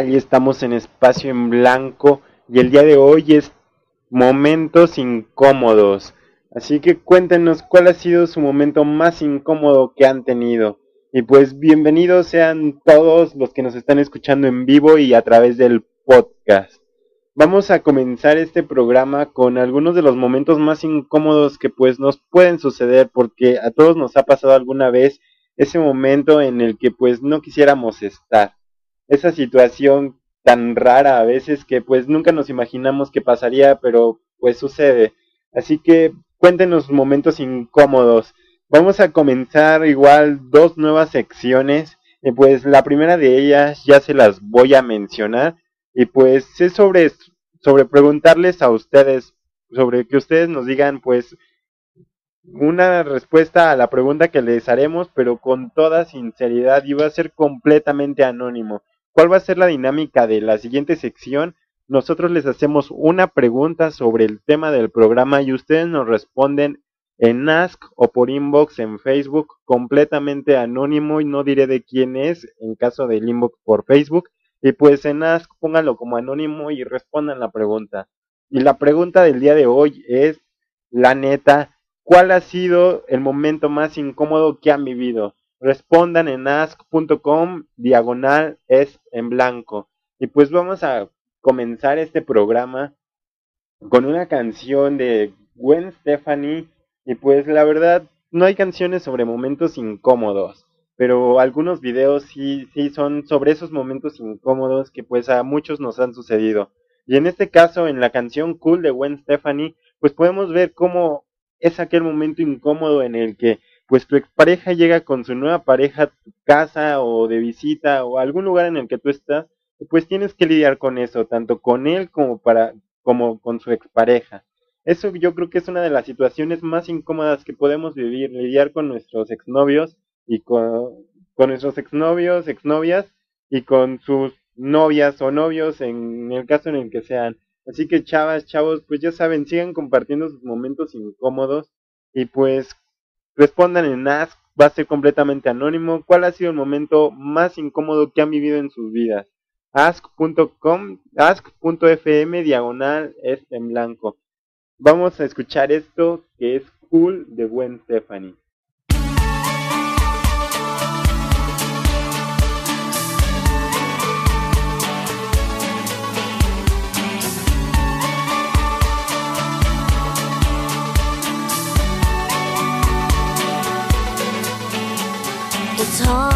Y estamos en Espacio en Blanco y el día de hoy es momentos incómodos. Así que cuéntenos cuál ha sido su momento más incómodo que han tenido. Y pues bienvenidos sean todos los que nos están escuchando en vivo y a través del podcast. Vamos a comenzar este programa con algunos de los momentos más incómodos que pues nos pueden suceder porque a todos nos ha pasado alguna vez ese momento en el que pues no quisiéramos estar esa situación tan rara a veces que pues nunca nos imaginamos que pasaría, pero pues sucede. Así que cuéntenos momentos incómodos. Vamos a comenzar igual dos nuevas secciones. Y pues la primera de ellas ya se las voy a mencionar. Y pues es sobre, sobre preguntarles a ustedes, sobre que ustedes nos digan pues una respuesta a la pregunta que les haremos, pero con toda sinceridad y va a ser completamente anónimo. ¿Cuál va a ser la dinámica de la siguiente sección? Nosotros les hacemos una pregunta sobre el tema del programa y ustedes nos responden en Ask o por inbox en Facebook, completamente anónimo y no diré de quién es en caso del inbox por Facebook. Y pues en Ask pónganlo como anónimo y respondan la pregunta. Y la pregunta del día de hoy es, la neta, ¿cuál ha sido el momento más incómodo que han vivido? Respondan en ask.com diagonal es en blanco. Y pues vamos a comenzar este programa con una canción de Gwen Stefani. Y pues la verdad, no hay canciones sobre momentos incómodos, pero algunos videos sí, sí son sobre esos momentos incómodos que pues a muchos nos han sucedido. Y en este caso, en la canción Cool de Gwen Stefani, pues podemos ver cómo es aquel momento incómodo en el que pues tu expareja llega con su nueva pareja a tu casa o de visita o a algún lugar en el que tú estás, pues tienes que lidiar con eso, tanto con él como para como con su expareja. Eso yo creo que es una de las situaciones más incómodas que podemos vivir, lidiar con nuestros exnovios y con, con nuestros exnovios, exnovias y con sus novias o novios en el caso en el que sean. Así que chavas, chavos, pues ya saben, sigan compartiendo sus momentos incómodos y pues Respondan en Ask, va a ser completamente anónimo. ¿Cuál ha sido el momento más incómodo que han vivido en sus vidas? Ask.com, ask.fm diagonal es en blanco. Vamos a escuchar esto que es cool de Gwen Stephanie. 더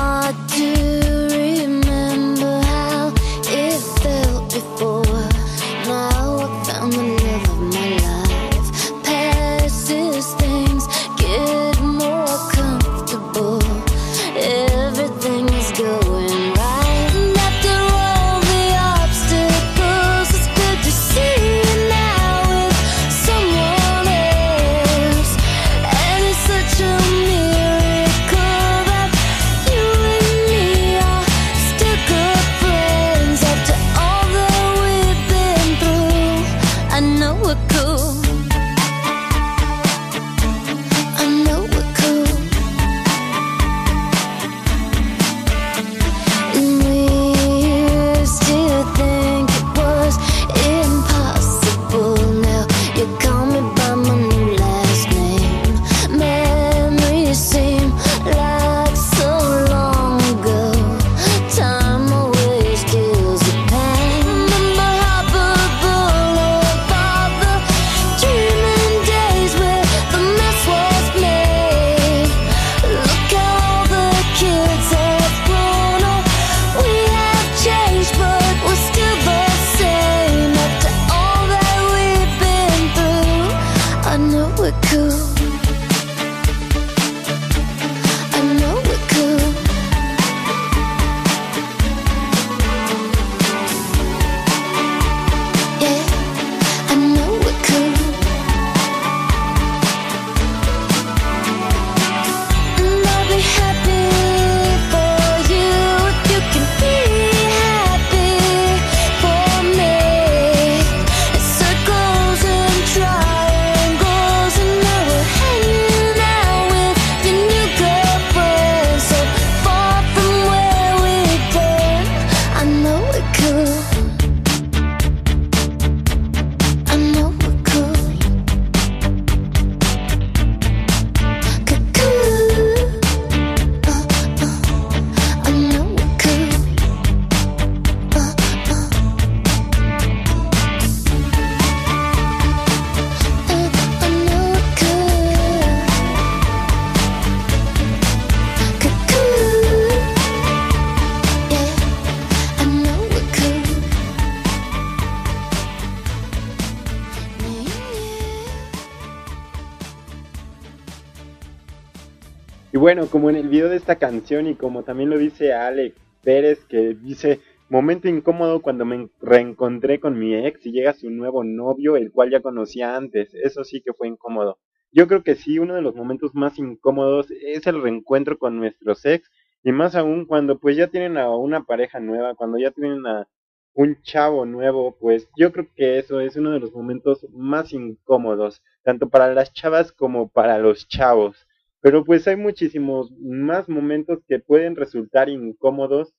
bueno, como en el video de esta canción y como también lo dice Alex Pérez, que dice, momento incómodo cuando me reencontré con mi ex y llega su nuevo novio, el cual ya conocía antes. Eso sí que fue incómodo. Yo creo que sí, uno de los momentos más incómodos es el reencuentro con nuestros ex y más aún cuando pues ya tienen a una pareja nueva, cuando ya tienen a un chavo nuevo, pues yo creo que eso es uno de los momentos más incómodos, tanto para las chavas como para los chavos. Pero pues hay muchísimos más momentos que pueden resultar incómodos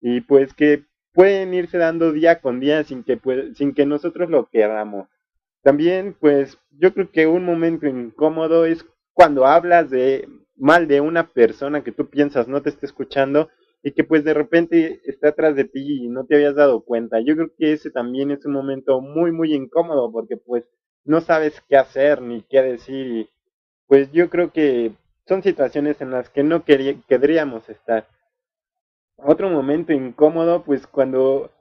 y pues que pueden irse dando día con día sin que, sin que nosotros lo queramos. También pues yo creo que un momento incómodo es cuando hablas de mal de una persona que tú piensas no te está escuchando y que pues de repente está atrás de ti y no te habías dado cuenta. Yo creo que ese también es un momento muy muy incómodo porque pues no sabes qué hacer ni qué decir y pues yo creo que son situaciones en las que no querríamos estar. Otro momento incómodo pues cuando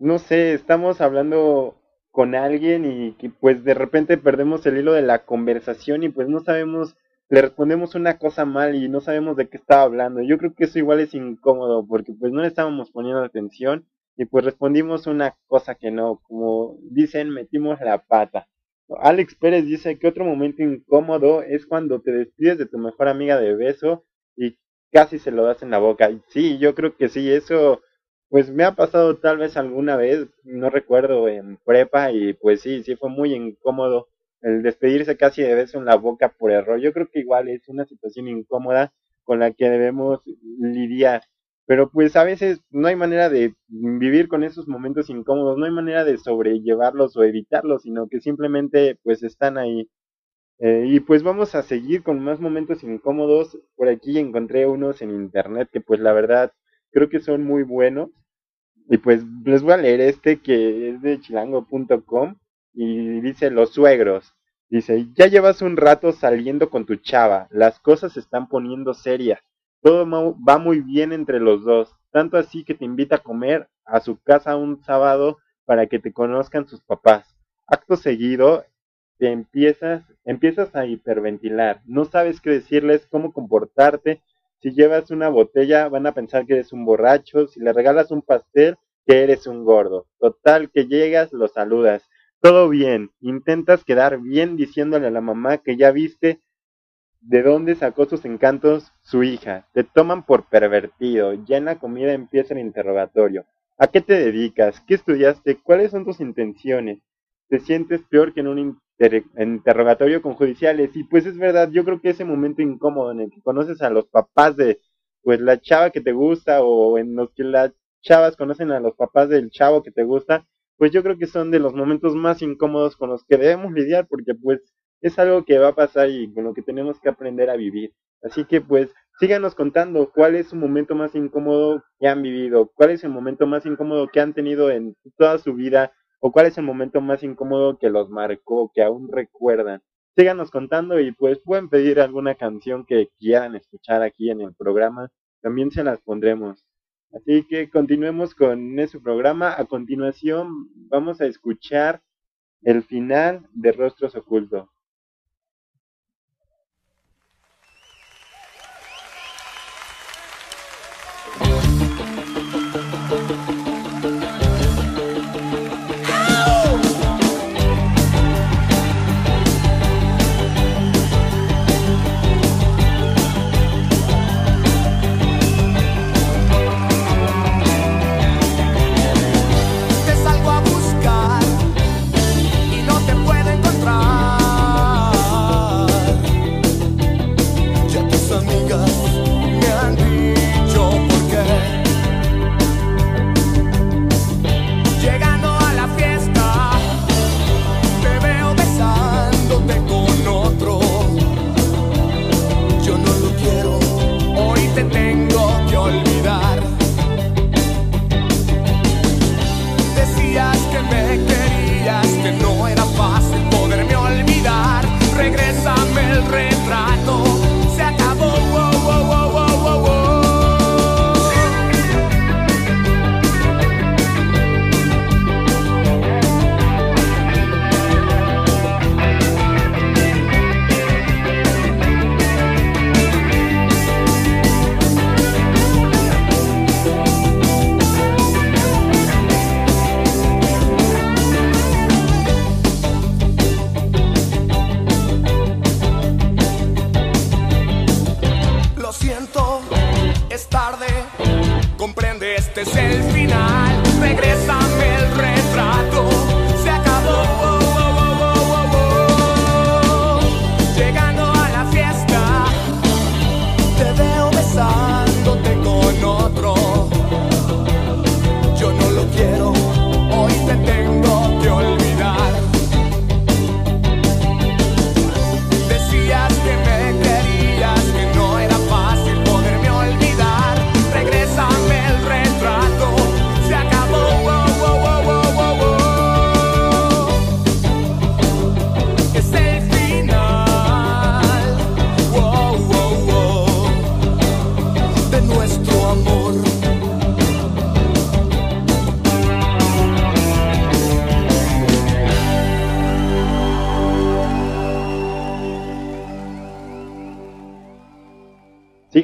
no sé, estamos hablando con alguien y que pues de repente perdemos el hilo de la conversación y pues no sabemos le respondemos una cosa mal y no sabemos de qué estaba hablando. Yo creo que eso igual es incómodo porque pues no le estábamos poniendo atención y pues respondimos una cosa que no, como dicen, metimos la pata. Alex Pérez dice que otro momento incómodo es cuando te despides de tu mejor amiga de beso y casi se lo das en la boca. Sí, yo creo que sí, eso pues me ha pasado tal vez alguna vez, no recuerdo, en prepa y pues sí, sí fue muy incómodo el despedirse casi de beso en la boca por error. Yo creo que igual es una situación incómoda con la que debemos lidiar. Pero pues a veces no hay manera de vivir con esos momentos incómodos, no hay manera de sobrellevarlos o evitarlos, sino que simplemente pues están ahí. Eh, y pues vamos a seguir con más momentos incómodos. Por aquí encontré unos en internet que pues la verdad creo que son muy buenos. Y pues les voy a leer este que es de chilango.com y dice los suegros. Dice, ya llevas un rato saliendo con tu chava, las cosas se están poniendo serias, todo va muy bien entre los dos, tanto así que te invita a comer a su casa un sábado para que te conozcan sus papás. Acto seguido, te empiezas, empiezas a hiperventilar, no sabes qué decirles, cómo comportarte, si llevas una botella van a pensar que eres un borracho, si le regalas un pastel, que eres un gordo. Total, que llegas, lo saludas todo bien. Intentas quedar bien diciéndole a la mamá que ya viste de dónde sacó sus encantos su hija. Te toman por pervertido. Ya en la comida empieza el interrogatorio. ¿A qué te dedicas? ¿Qué estudiaste? ¿Cuáles son tus intenciones? Te sientes peor que en un interrogatorio con judiciales. Y pues es verdad, yo creo que ese momento incómodo en el que conoces a los papás de pues la chava que te gusta o en los que las chavas conocen a los papás del chavo que te gusta, pues yo creo que son de los momentos más incómodos con los que debemos lidiar porque pues es algo que va a pasar y con lo que tenemos que aprender a vivir. Así que pues síganos contando cuál es su momento más incómodo que han vivido, cuál es el momento más incómodo que han tenido en toda su vida o cuál es el momento más incómodo que los marcó, que aún recuerdan. Síganos contando y pues pueden pedir alguna canción que quieran escuchar aquí en el programa, también se las pondremos. Así que continuemos con ese programa. A continuación vamos a escuchar el final de Rostros Ocultos.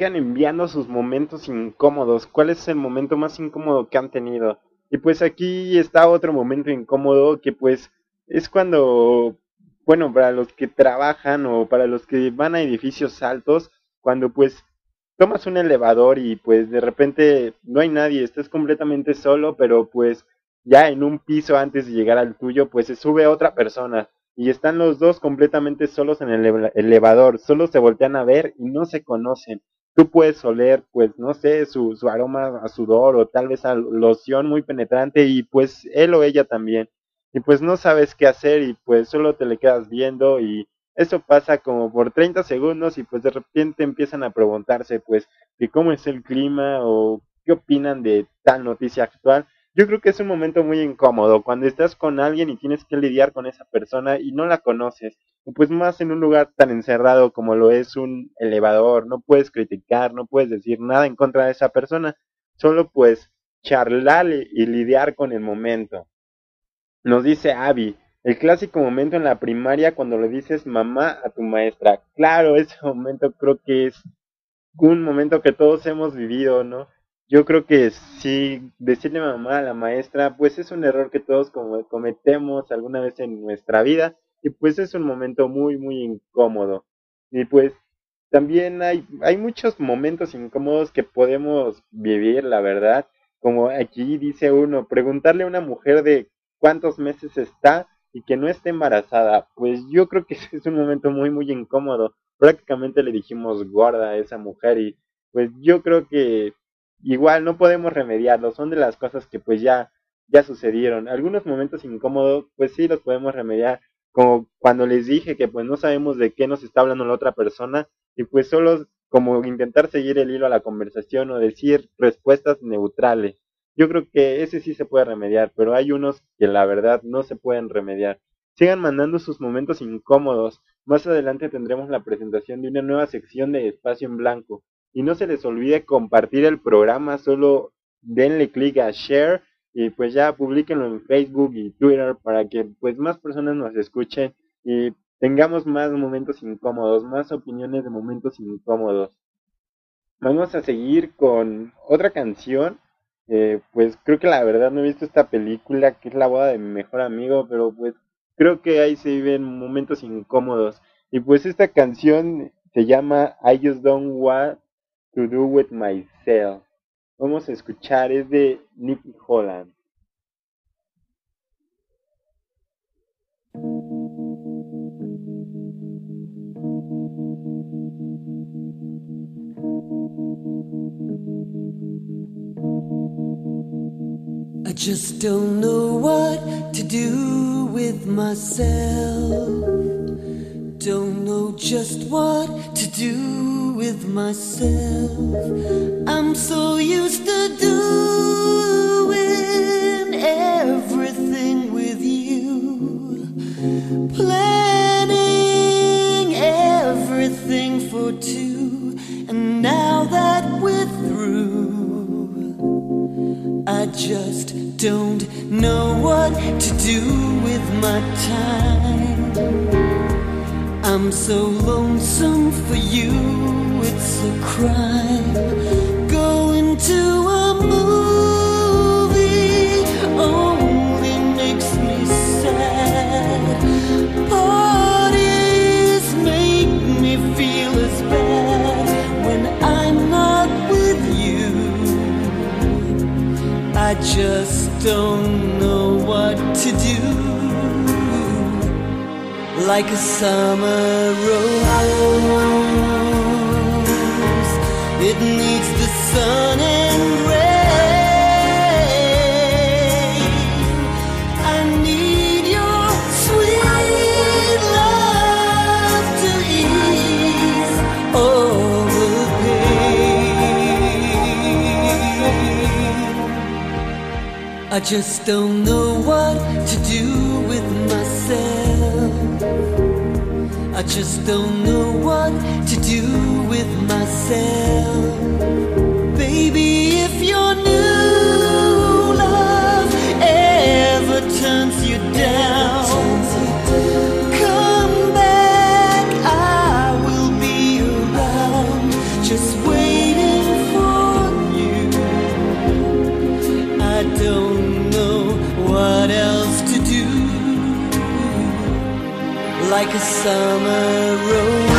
Enviando sus momentos incómodos. ¿Cuál es el momento más incómodo que han tenido? Y pues aquí está otro momento incómodo que pues es cuando, bueno, para los que trabajan o para los que van a edificios altos, cuando pues tomas un elevador y pues de repente no hay nadie, estás completamente solo, pero pues ya en un piso antes de llegar al tuyo, pues se sube otra persona y están los dos completamente solos en el eleva- elevador, solo se voltean a ver y no se conocen. Tú puedes oler, pues, no sé, su, su aroma a sudor o tal vez a loción muy penetrante y pues él o ella también. Y pues no sabes qué hacer y pues solo te le quedas viendo y eso pasa como por 30 segundos y pues de repente empiezan a preguntarse pues que cómo es el clima o qué opinan de tal noticia actual. Yo creo que es un momento muy incómodo cuando estás con alguien y tienes que lidiar con esa persona y no la conoces. Y pues más en un lugar tan encerrado como lo es un elevador, no puedes criticar, no puedes decir nada en contra de esa persona, solo pues charlar y lidiar con el momento. Nos dice Abby, el clásico momento en la primaria cuando le dices mamá a tu maestra. Claro, ese momento creo que es un momento que todos hemos vivido, ¿no? Yo creo que sí, decirle mamá a la maestra, pues es un error que todos cometemos alguna vez en nuestra vida y pues es un momento muy, muy incómodo. Y pues también hay, hay muchos momentos incómodos que podemos vivir, la verdad. Como aquí dice uno, preguntarle a una mujer de cuántos meses está y que no esté embarazada, pues yo creo que es un momento muy, muy incómodo. Prácticamente le dijimos gorda a esa mujer y pues yo creo que igual no podemos remediarlo, son de las cosas que pues ya, ya sucedieron. Algunos momentos incómodos, pues sí los podemos remediar, como cuando les dije que pues no sabemos de qué nos está hablando la otra persona y pues solo como intentar seguir el hilo a la conversación o decir respuestas neutrales. Yo creo que ese sí se puede remediar, pero hay unos que la verdad no se pueden remediar. Sigan mandando sus momentos incómodos. Más adelante tendremos la presentación de una nueva sección de Espacio en Blanco. Y no se les olvide compartir el programa, solo denle clic a share y pues ya publiquenlo en Facebook y Twitter para que pues más personas nos escuchen y tengamos más momentos incómodos, más opiniones de momentos incómodos. Vamos a seguir con otra canción. Eh, pues creo que la verdad no he visto esta película que es la boda de mi mejor amigo, pero pues creo que ahí se viven momentos incómodos. Y pues esta canción se llama I Just Don't Want to Do With Myself. Vamos a escuchar, es de Nicky Holland. I just don't know what to do with myself. Don't know just what to do with myself. I'm so used to doing everything with you, planning everything for two, and now that we're through. I just don't know what to do with my time. I'm so lonesome for you, it's a crime. Going to a movie only makes me sad. Parties make me feel as bad when I'm not with you. I just don't know what to do like a summer rose. It needs the sun and rain. I need your sweet love to ease all the pain. I just don't know. I just don't know what to do with myself. Baby, if your new love ever turns you like a summer rose.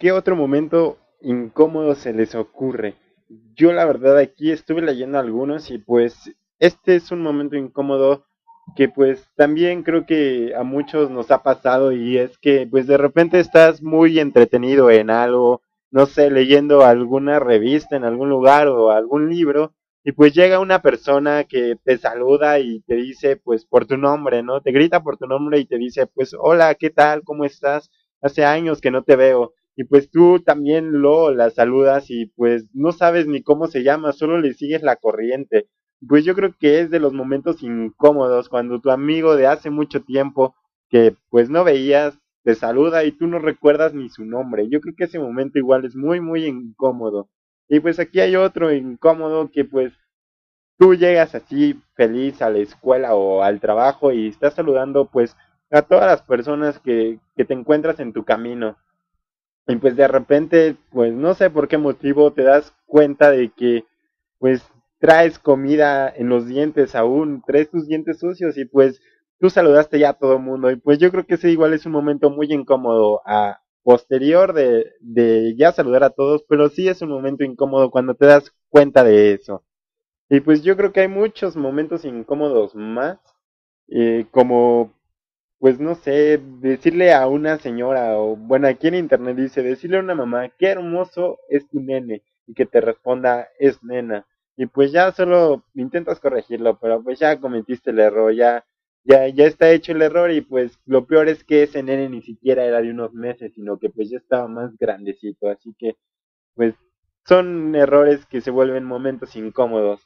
Qué otro momento incómodo se les ocurre? Yo la verdad aquí estuve leyendo algunos y pues este es un momento incómodo que pues también creo que a muchos nos ha pasado y es que pues de repente estás muy entretenido en algo, no sé, leyendo alguna revista en algún lugar o algún libro y pues llega una persona que te saluda y te dice pues por tu nombre, ¿no? Te grita por tu nombre y te dice pues hola, ¿qué tal? ¿Cómo estás? Hace años que no te veo. Y pues tú también lo la saludas y pues no sabes ni cómo se llama, solo le sigues la corriente. Pues yo creo que es de los momentos incómodos cuando tu amigo de hace mucho tiempo que pues no veías te saluda y tú no recuerdas ni su nombre. Yo creo que ese momento igual es muy muy incómodo. Y pues aquí hay otro incómodo que pues tú llegas así feliz a la escuela o al trabajo y estás saludando pues a todas las personas que, que te encuentras en tu camino. Y pues de repente, pues no sé por qué motivo te das cuenta de que pues traes comida en los dientes aún, traes tus dientes sucios y pues tú saludaste ya a todo el mundo. Y pues yo creo que ese igual es un momento muy incómodo a posterior de, de ya saludar a todos, pero sí es un momento incómodo cuando te das cuenta de eso. Y pues yo creo que hay muchos momentos incómodos más, eh, como pues no sé, decirle a una señora, o bueno, aquí en internet dice, decirle a una mamá, qué hermoso es tu nene, y que te responda, es nena. Y pues ya solo intentas corregirlo, pero pues ya cometiste el error, ya, ya, ya está hecho el error, y pues lo peor es que ese nene ni siquiera era de unos meses, sino que pues ya estaba más grandecito, así que pues son errores que se vuelven momentos incómodos.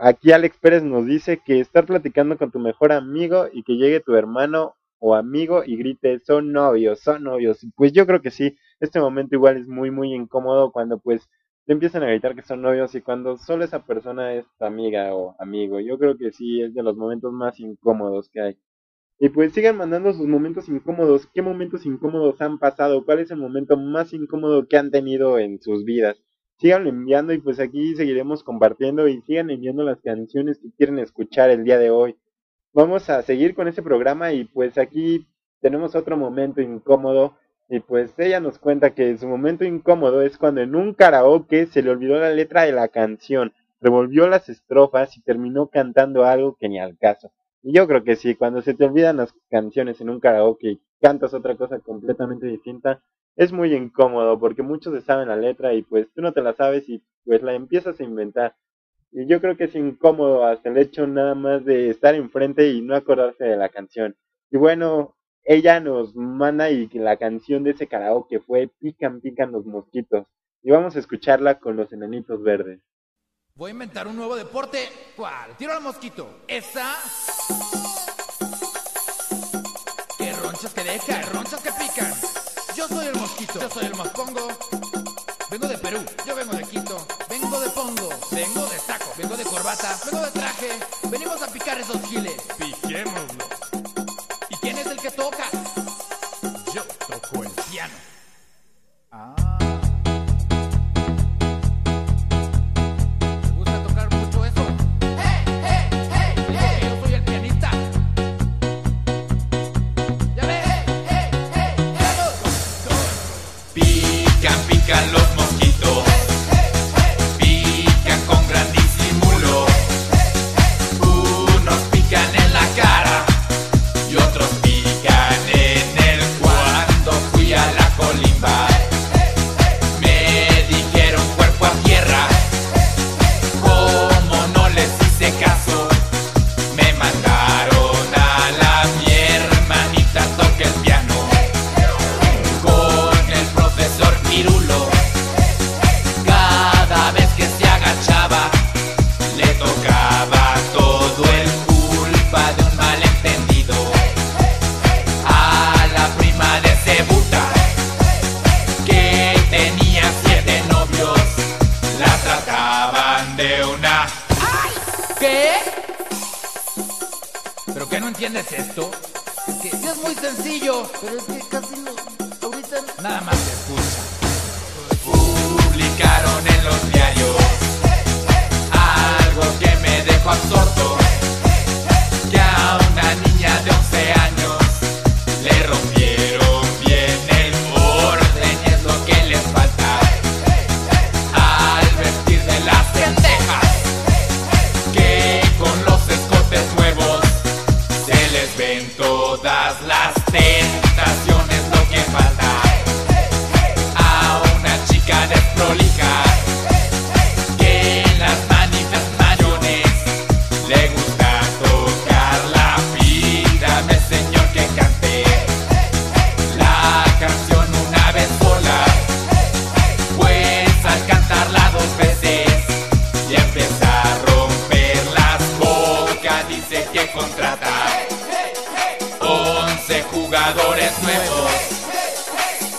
Aquí Alex Pérez nos dice que estar platicando con tu mejor amigo y que llegue tu hermano o amigo y grite, son novios, son novios. Pues yo creo que sí, este momento igual es muy, muy incómodo cuando pues te empiezan a gritar que son novios y cuando solo esa persona es amiga o amigo. Yo creo que sí, es de los momentos más incómodos que hay. Y pues sigan mandando sus momentos incómodos. ¿Qué momentos incómodos han pasado? ¿Cuál es el momento más incómodo que han tenido en sus vidas? Síganlo enviando y pues aquí seguiremos compartiendo y sigan enviando las canciones que quieren escuchar el día de hoy vamos a seguir con ese programa y pues aquí tenemos otro momento incómodo y pues ella nos cuenta que su momento incómodo es cuando en un karaoke se le olvidó la letra de la canción, revolvió las estrofas y terminó cantando algo que ni al caso. Y yo creo que sí, cuando se te olvidan las canciones en un karaoke y cantas otra cosa completamente distinta, es muy incómodo porque muchos se saben la letra y pues tú no te la sabes y pues la empiezas a inventar. Y yo creo que es incómodo hasta el hecho nada más de estar enfrente y no acordarse de la canción. Y bueno, ella nos manda y que la canción de ese karaoke fue Pican, pican los mosquitos. Y vamos a escucharla con los enanitos verdes. Voy a inventar un nuevo deporte. ¿Cuál? Tiro al mosquito. Esa. Que ronchas que deja, ronchas que pican. Yo soy el mosquito, yo soy el mospongo. Vengo de Perú, yo vengo de Quito. Vengo de pongo, vengo de saco, vengo de corbata, vengo de traje. Venimos a picar esos giles. Piquémoslo. ¿Y quién es el que toca?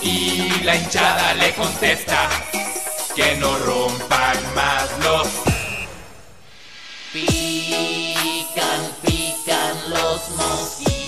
y la hinchada le contesta que no rompan más los pican, pican los mosquitos.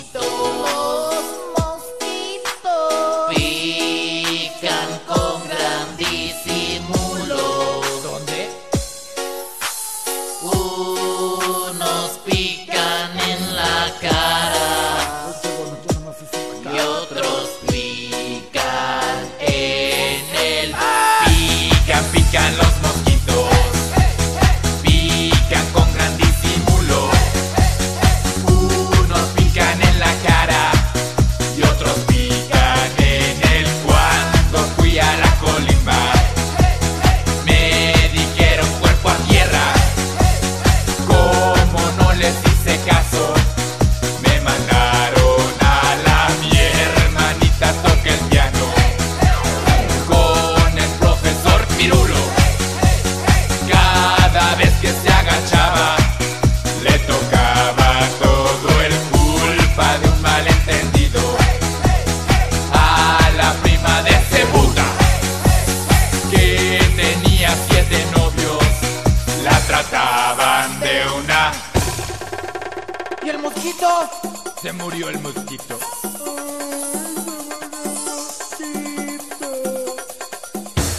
Murió el mosquito.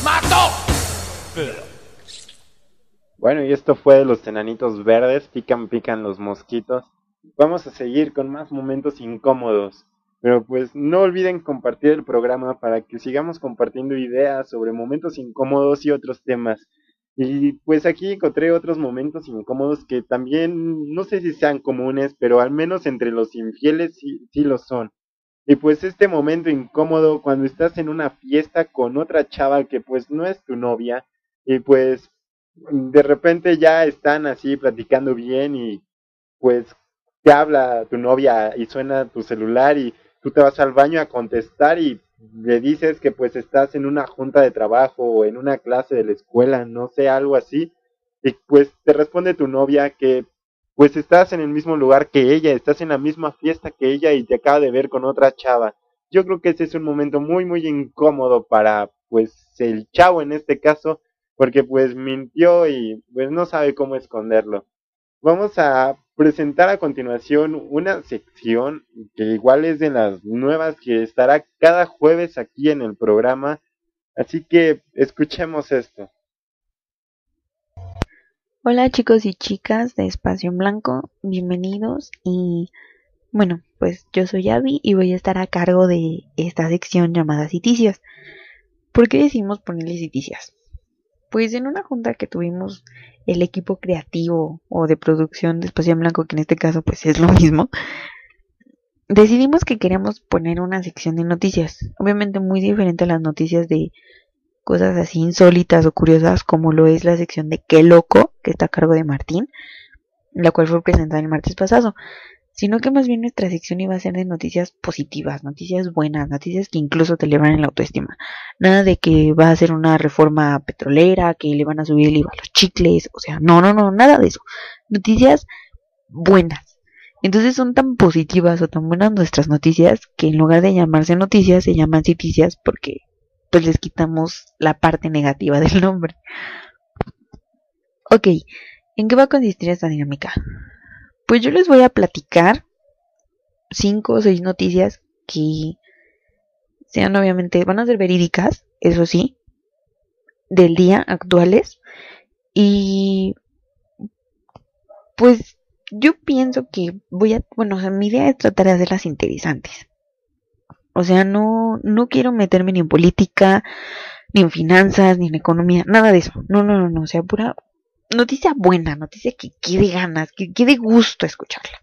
¡Mató! Bueno, y esto fue de los enanitos verdes, pican, pican los mosquitos. Vamos a seguir con más momentos incómodos. Pero pues no olviden compartir el programa para que sigamos compartiendo ideas sobre momentos incómodos y otros temas. Y pues aquí encontré otros momentos incómodos que también no sé si sean comunes, pero al menos entre los infieles sí, sí lo son. Y pues este momento incómodo cuando estás en una fiesta con otra chava que pues no es tu novia y pues de repente ya están así platicando bien y pues te habla tu novia y suena tu celular y tú te vas al baño a contestar y le dices que pues estás en una junta de trabajo o en una clase de la escuela, no sé, algo así, y pues te responde tu novia que pues estás en el mismo lugar que ella, estás en la misma fiesta que ella y te acaba de ver con otra chava. Yo creo que ese es un momento muy muy incómodo para pues el chavo en este caso, porque pues mintió y pues no sabe cómo esconderlo. Vamos a presentar a continuación una sección que igual es de las nuevas que estará cada jueves aquí en el programa, así que escuchemos esto. Hola chicos y chicas de Espacio en Blanco, bienvenidos y bueno, pues yo soy Abby y voy a estar a cargo de esta sección llamada Citicias. ¿Por qué decimos ponerle Citicias? Pues en una junta que tuvimos el equipo creativo o de producción de Espacio Blanco, que en este caso pues es lo mismo, decidimos que queríamos poner una sección de noticias, obviamente muy diferente a las noticias de cosas así insólitas o curiosas como lo es la sección de Qué loco, que está a cargo de Martín, la cual fue presentada el martes pasado, sino que más bien nuestra sección iba a ser de noticias positivas, noticias buenas, noticias que incluso te elevan en la autoestima. Nada de que va a ser una reforma petrolera, que le van a subir el IVA a los chicles, o sea, no, no, no, nada de eso. Noticias buenas. Entonces son tan positivas o tan buenas nuestras noticias que en lugar de llamarse noticias se llaman citicias porque pues les quitamos la parte negativa del nombre. Ok, ¿en qué va a consistir esta dinámica? Pues yo les voy a platicar cinco o seis noticias que sean obviamente, van a ser verídicas, eso sí, del día actuales. Y pues yo pienso que voy a, bueno, o sea, mi idea es tratar de hacerlas interesantes. O sea, no, no quiero meterme ni en política, ni en finanzas, ni en economía, nada de eso. No, no, no, no. O sea, pura noticia buena, noticia que quede ganas, que quede gusto escucharla.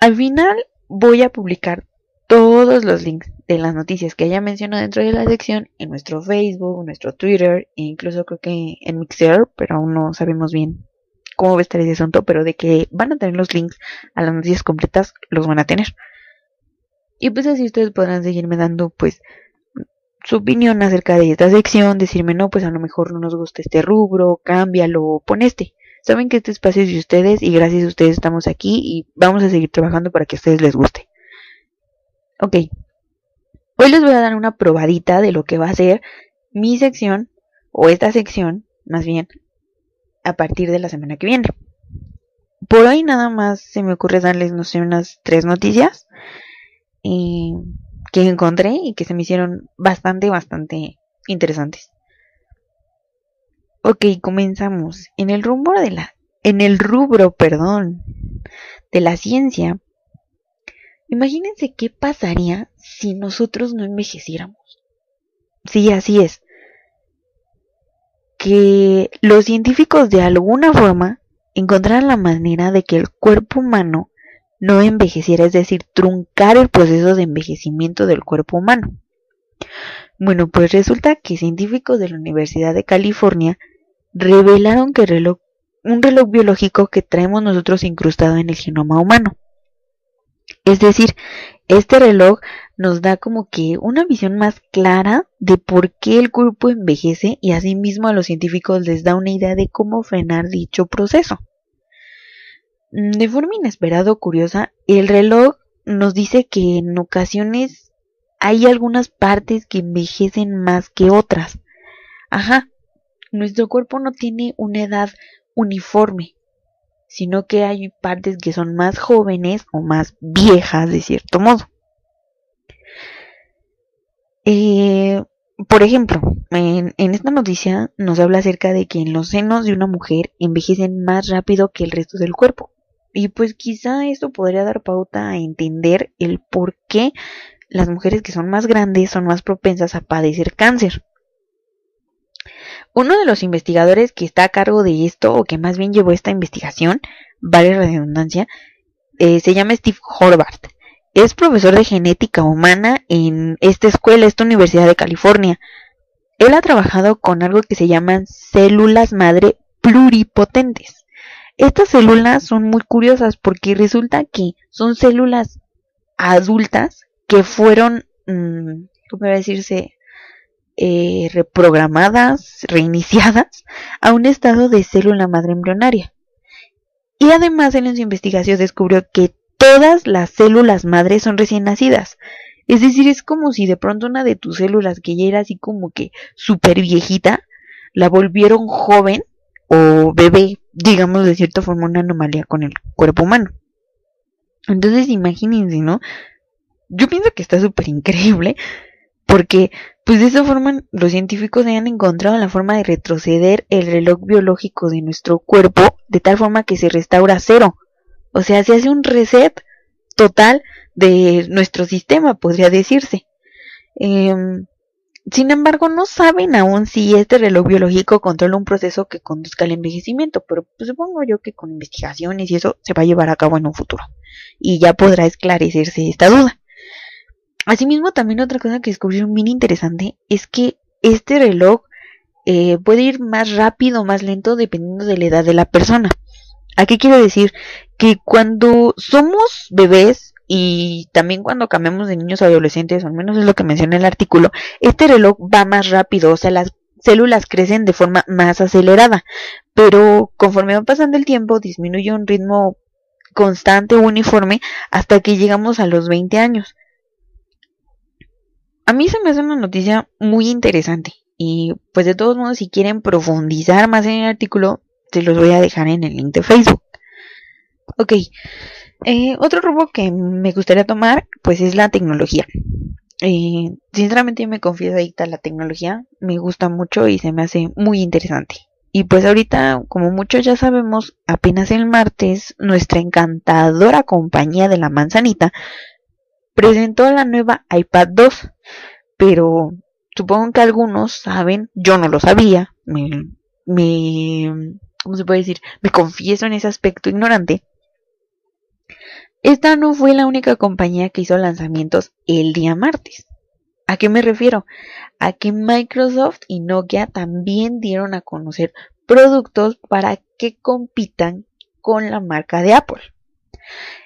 Al final voy a publicar todos los links de las noticias que haya mencionado dentro de la sección en nuestro Facebook, nuestro Twitter e incluso creo que en Mixer, pero aún no sabemos bien cómo va a estar ese asunto, pero de que van a tener los links a las noticias completas, los van a tener. Y pues así ustedes podrán seguirme dando pues su opinión acerca de esta sección, decirme no, pues a lo mejor no nos gusta este rubro, cámbialo, pon este. Saben que este espacio es de ustedes y gracias a ustedes estamos aquí y vamos a seguir trabajando para que a ustedes les guste. Ok, hoy les voy a dar una probadita de lo que va a ser mi sección o esta sección, más bien, a partir de la semana que viene. Por hoy nada más se me ocurre darles, no sé, unas tres noticias eh, que encontré y que se me hicieron bastante, bastante interesantes. Ok, comenzamos. En el rumbo de la, en el rubro, perdón, de la ciencia. Imagínense qué pasaría si nosotros no envejeciéramos. Sí, así es. Que los científicos de alguna forma encontraran la manera de que el cuerpo humano no envejeciera, es decir, truncar el proceso de envejecimiento del cuerpo humano. Bueno, pues resulta que científicos de la Universidad de California revelaron que reloj, un reloj biológico que traemos nosotros incrustado en el genoma humano. Es decir, este reloj nos da como que una visión más clara de por qué el cuerpo envejece y asimismo a los científicos les da una idea de cómo frenar dicho proceso. Mm, De forma inesperada o curiosa, el reloj nos dice que en ocasiones hay algunas partes que envejecen más que otras. Ajá, nuestro cuerpo no tiene una edad uniforme, sino que hay partes que son más jóvenes o más viejas de cierto modo. Eh, por ejemplo, en, en esta noticia nos habla acerca de que en los senos de una mujer envejecen más rápido que el resto del cuerpo. Y pues quizá esto podría dar pauta a entender el por qué las mujeres que son más grandes son más propensas a padecer cáncer. Uno de los investigadores que está a cargo de esto, o que más bien llevó esta investigación, vale redundancia, eh, se llama Steve Horvath. Es profesor de genética humana en esta escuela, esta Universidad de California. Él ha trabajado con algo que se llaman células madre pluripotentes. Estas células son muy curiosas porque resulta que son células adultas que fueron, mmm, ¿cómo va a decirse? Eh, reprogramadas, reiniciadas a un estado de célula madre embrionaria. Y además en su investigación descubrió que todas las células madres son recién nacidas. Es decir, es como si de pronto una de tus células que ya era así como que súper viejita, la volvieron joven o bebé, digamos de cierta forma una anomalía con el cuerpo humano. Entonces imagínense, ¿no? Yo pienso que está súper increíble porque pues de esa forma los científicos han encontrado la forma de retroceder el reloj biológico de nuestro cuerpo de tal forma que se restaura a cero. O sea, se hace un reset total de nuestro sistema, podría decirse. Eh, sin embargo, no saben aún si este reloj biológico controla un proceso que conduzca al envejecimiento, pero pues, supongo yo que con investigaciones y eso se va a llevar a cabo en un futuro. Y ya podrá esclarecerse esta duda. Asimismo, también otra cosa que descubrieron bien interesante es que este reloj eh, puede ir más rápido o más lento dependiendo de la edad de la persona. ¿A qué quiero decir? Que cuando somos bebés y también cuando cambiamos de niños a adolescentes, al menos es lo que menciona el artículo, este reloj va más rápido, o sea, las células crecen de forma más acelerada, pero conforme va pasando el tiempo disminuye un ritmo constante uniforme hasta que llegamos a los 20 años. A mí se me hace una noticia muy interesante y pues de todos modos si quieren profundizar más en el artículo se los voy a dejar en el link de Facebook. Ok, eh, otro rumbo que me gustaría tomar pues es la tecnología. Eh, sinceramente me confieso adicta a la tecnología, me gusta mucho y se me hace muy interesante. Y pues ahorita, como muchos ya sabemos, apenas el martes, nuestra encantadora compañía de la manzanita presentó la nueva iPad 2. Pero supongo que algunos saben, yo no lo sabía, me, me, ¿cómo se puede decir? Me confieso en ese aspecto ignorante. Esta no fue la única compañía que hizo lanzamientos el día martes. ¿A qué me refiero? A que Microsoft y Nokia también dieron a conocer productos para que compitan con la marca de Apple.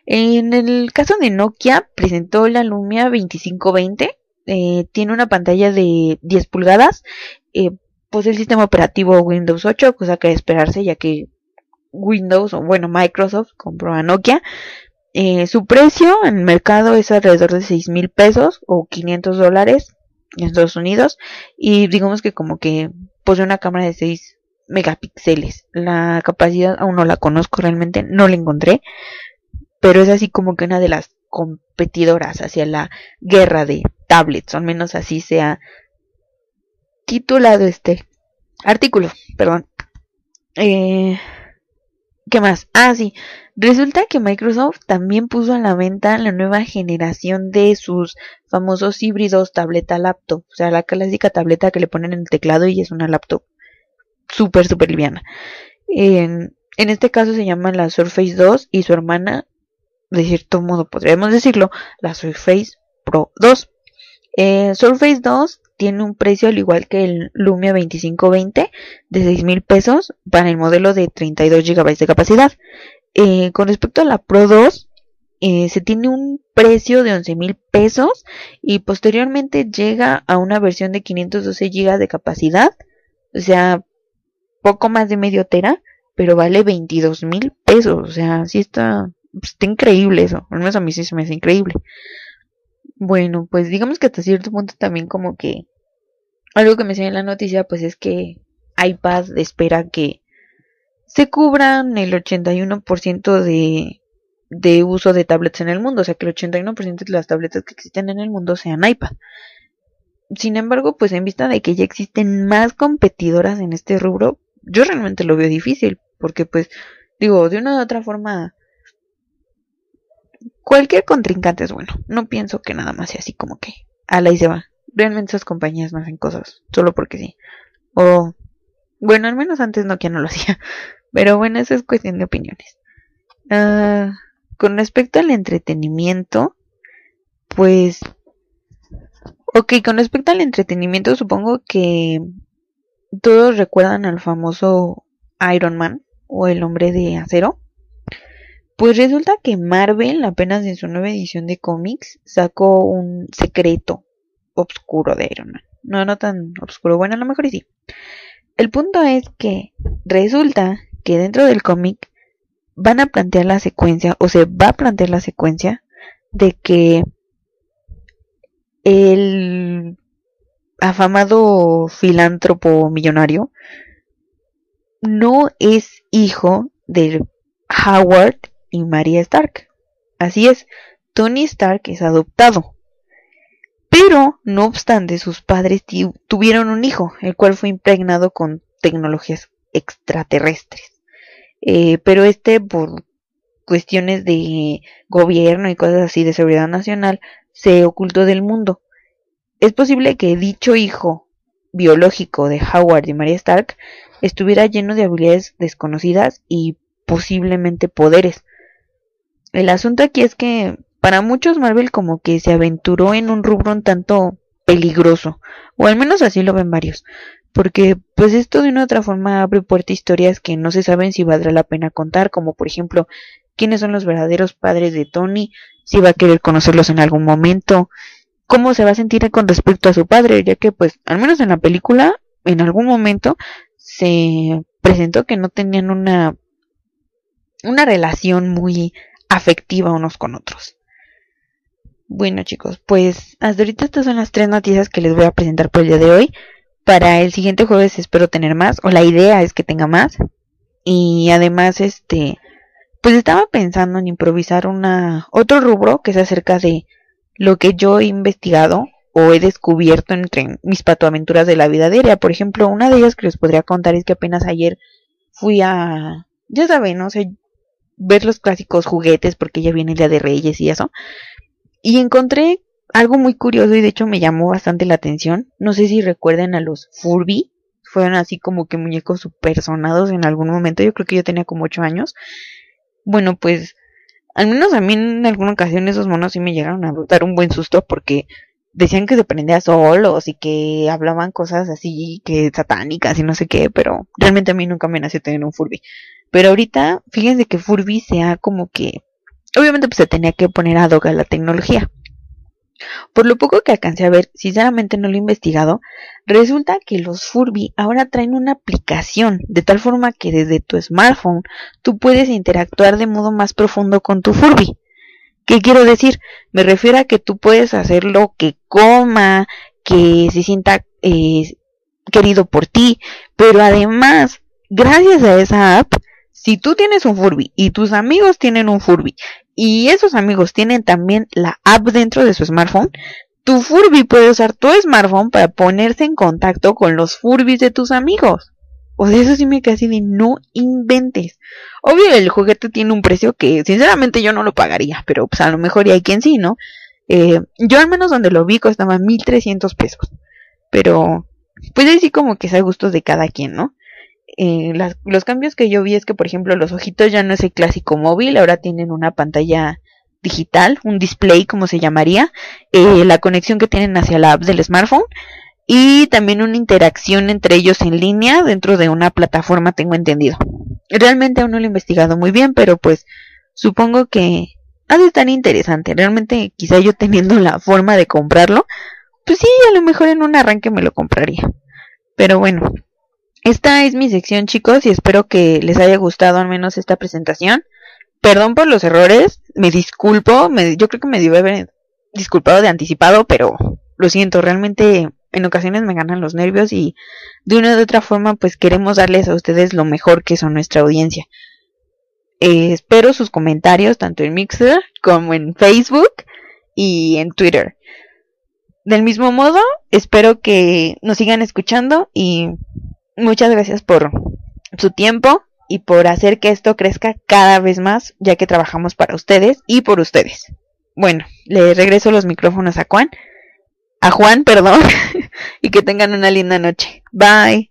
En el caso de Nokia, presentó la Lumia 2520. Eh, tiene una pantalla de 10 pulgadas. Eh, posee el sistema operativo Windows 8, cosa que esperarse ya que Windows, o bueno, Microsoft compró a Nokia. Eh, su precio en el mercado es alrededor de 6 mil pesos o 500 dólares en Estados Unidos. Y digamos que como que posee una cámara de 6 megapíxeles. La capacidad aún no la conozco realmente, no la encontré, pero es así como que una de las competidoras hacia la guerra de tablets, al menos así se ha titulado este artículo, perdón. Eh, ¿Qué más? Ah, sí. Resulta que Microsoft también puso a la venta la nueva generación de sus famosos híbridos tableta laptop. O sea, la clásica tableta que le ponen en el teclado y es una laptop súper, súper liviana. En, en este caso se llaman la Surface 2 y su hermana, de cierto modo podríamos decirlo, la Surface Pro 2. Eh, Surface 2 tiene un precio al igual que el Lumia 2520 de 6 mil pesos para el modelo de 32 GB de capacidad. Eh, con respecto a la Pro 2, eh, se tiene un precio de 11 mil pesos y posteriormente llega a una versión de 512 GB de capacidad, o sea, poco más de medio tera, pero vale 22 mil pesos, o sea, sí está, está increíble eso, al menos a mí sí se me hace increíble. Bueno, pues digamos que hasta cierto punto también como que algo que me enseña en la noticia pues es que iPad espera que se cubran el 81% de, de uso de tablets en el mundo, o sea que el 81% de las tabletas que existen en el mundo sean iPad. Sin embargo, pues en vista de que ya existen más competidoras en este rubro, yo realmente lo veo difícil, porque pues digo, de una u otra forma cualquier contrincante es bueno. No pienso que nada más sea así como que a la y se va. Realmente esas compañías no hacen cosas solo porque sí. O, bueno, al menos antes Nokia no lo hacía. Pero bueno, eso es cuestión de opiniones. Ah, con respecto al entretenimiento, pues... Ok, con respecto al entretenimiento, supongo que todos recuerdan al famoso Iron Man o el hombre de acero. Pues resulta que Marvel, apenas en su nueva edición de cómics, sacó un secreto oscuro de Iron Man. No, no tan oscuro, bueno, a lo mejor sí. El punto es que resulta que dentro del cómic van a plantear la secuencia, o se va a plantear la secuencia, de que el afamado filántropo millonario no es hijo de Howard y María Stark. Así es, Tony Stark es adoptado. Pero, no obstante, sus padres tuvieron un hijo, el cual fue impregnado con tecnologías extraterrestres. Eh, pero este, por cuestiones de gobierno y cosas así de seguridad nacional, se ocultó del mundo. Es posible que dicho hijo biológico de Howard y María Stark estuviera lleno de habilidades desconocidas y posiblemente poderes, el asunto aquí es que para muchos Marvel como que se aventuró en un rubro tanto peligroso, o al menos así lo ven varios, porque pues esto de una otra forma abre puerta a historias que no se saben si valdrá la pena contar, como por ejemplo quiénes son los verdaderos padres de Tony, si va a querer conocerlos en algún momento, cómo se va a sentir con respecto a su padre, ya que pues al menos en la película en algún momento se presentó que no tenían una una relación muy afectiva unos con otros. Bueno chicos, pues hasta ahorita estas son las tres noticias que les voy a presentar por el día de hoy. Para el siguiente jueves espero tener más, o la idea es que tenga más. Y además, este, pues estaba pensando en improvisar una otro rubro que es acerca de lo que yo he investigado o he descubierto entre mis patoaventuras de la vida diaria. Por ejemplo, una de ellas que les podría contar es que apenas ayer fui a, ya saben, no sé, ver los clásicos juguetes porque ya viene el Día de Reyes y eso. Y encontré algo muy curioso y de hecho me llamó bastante la atención. No sé si recuerden a los Furby. Fueron así como que muñecos supersonados en algún momento. Yo creo que yo tenía como 8 años. Bueno, pues al menos a mí en alguna ocasión esos monos sí me llegaron a dar un buen susto porque decían que se prendía solos y que hablaban cosas así que satánicas y no sé qué, pero realmente a mí nunca me nació tener un Furby. Pero ahorita, fíjense que Furby se ha como que... Obviamente pues se tenía que poner a doga la tecnología. Por lo poco que alcancé a ver, sinceramente no lo he investigado, resulta que los Furby ahora traen una aplicación, de tal forma que desde tu smartphone tú puedes interactuar de modo más profundo con tu Furby. ¿Qué quiero decir? Me refiero a que tú puedes hacer lo que coma, que se sienta eh, querido por ti, pero además, gracias a esa app, si tú tienes un Furby y tus amigos tienen un Furby y esos amigos tienen también la app dentro de su smartphone, tu Furby puede usar tu smartphone para ponerse en contacto con los Furbies de tus amigos. O sea, eso sí me queda así de no inventes. Obvio, el juguete tiene un precio que sinceramente yo no lo pagaría, pero pues a lo mejor y hay quien sí, ¿no? Eh, yo al menos donde lo vi costaba 1300 pesos. Pero, pues ahí sí como que es a gustos de cada quien, ¿no? Eh, las- los cambios que yo vi es que, por ejemplo, los ojitos ya no es el clásico móvil, ahora tienen una pantalla digital, un display como se llamaría, eh, la conexión que tienen hacia la app del smartphone y también una interacción entre ellos en línea dentro de una plataforma, tengo entendido. Realmente aún no lo he investigado muy bien, pero pues supongo que ha de estar interesante. Realmente quizá yo teniendo la forma de comprarlo, pues sí, a lo mejor en un arranque me lo compraría. Pero bueno, esta es mi sección chicos y espero que les haya gustado al menos esta presentación. Perdón por los errores, me disculpo, yo creo que me debe haber disculpado de anticipado, pero lo siento, realmente en ocasiones me ganan los nervios y de una u otra forma pues queremos darles a ustedes lo mejor que son nuestra audiencia. Eh, espero sus comentarios tanto en Mixer como en Facebook y en Twitter. Del mismo modo, espero que nos sigan escuchando y muchas gracias por su tiempo y por hacer que esto crezca cada vez más, ya que trabajamos para ustedes y por ustedes. Bueno, le regreso los micrófonos a Juan, a Juan, perdón, y que tengan una linda noche. Bye.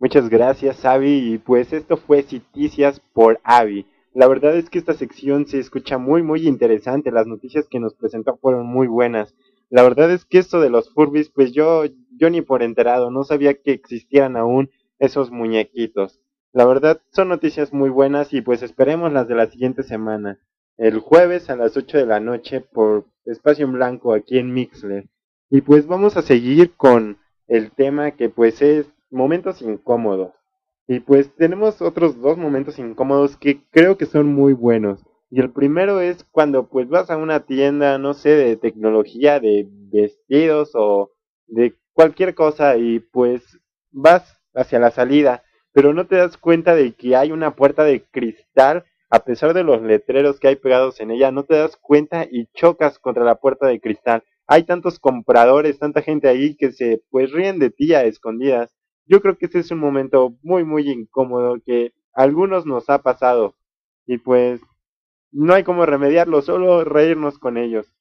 Muchas gracias, Avi. Y pues esto fue Citicias por Avi. La verdad es que esta sección se escucha muy, muy interesante. Las noticias que nos presentó fueron muy buenas. La verdad es que esto de los Furbies, pues yo, yo ni por enterado, no sabía que existieran aún esos muñequitos. La verdad son noticias muy buenas y pues esperemos las de la siguiente semana. El jueves a las 8 de la noche por Espacio en Blanco aquí en Mixler. Y pues vamos a seguir con el tema que pues es momentos incómodos. Y pues tenemos otros dos momentos incómodos que creo que son muy buenos. Y el primero es cuando pues vas a una tienda, no sé, de tecnología, de vestidos o de cualquier cosa y pues vas hacia la salida, pero no te das cuenta de que hay una puerta de cristal a pesar de los letreros que hay pegados en ella, no te das cuenta y chocas contra la puerta de cristal. Hay tantos compradores, tanta gente ahí que se pues ríen de ti a escondidas. Yo creo que ese es un momento muy muy incómodo que a algunos nos ha pasado y pues no hay como remediarlo, solo reírnos con ellos.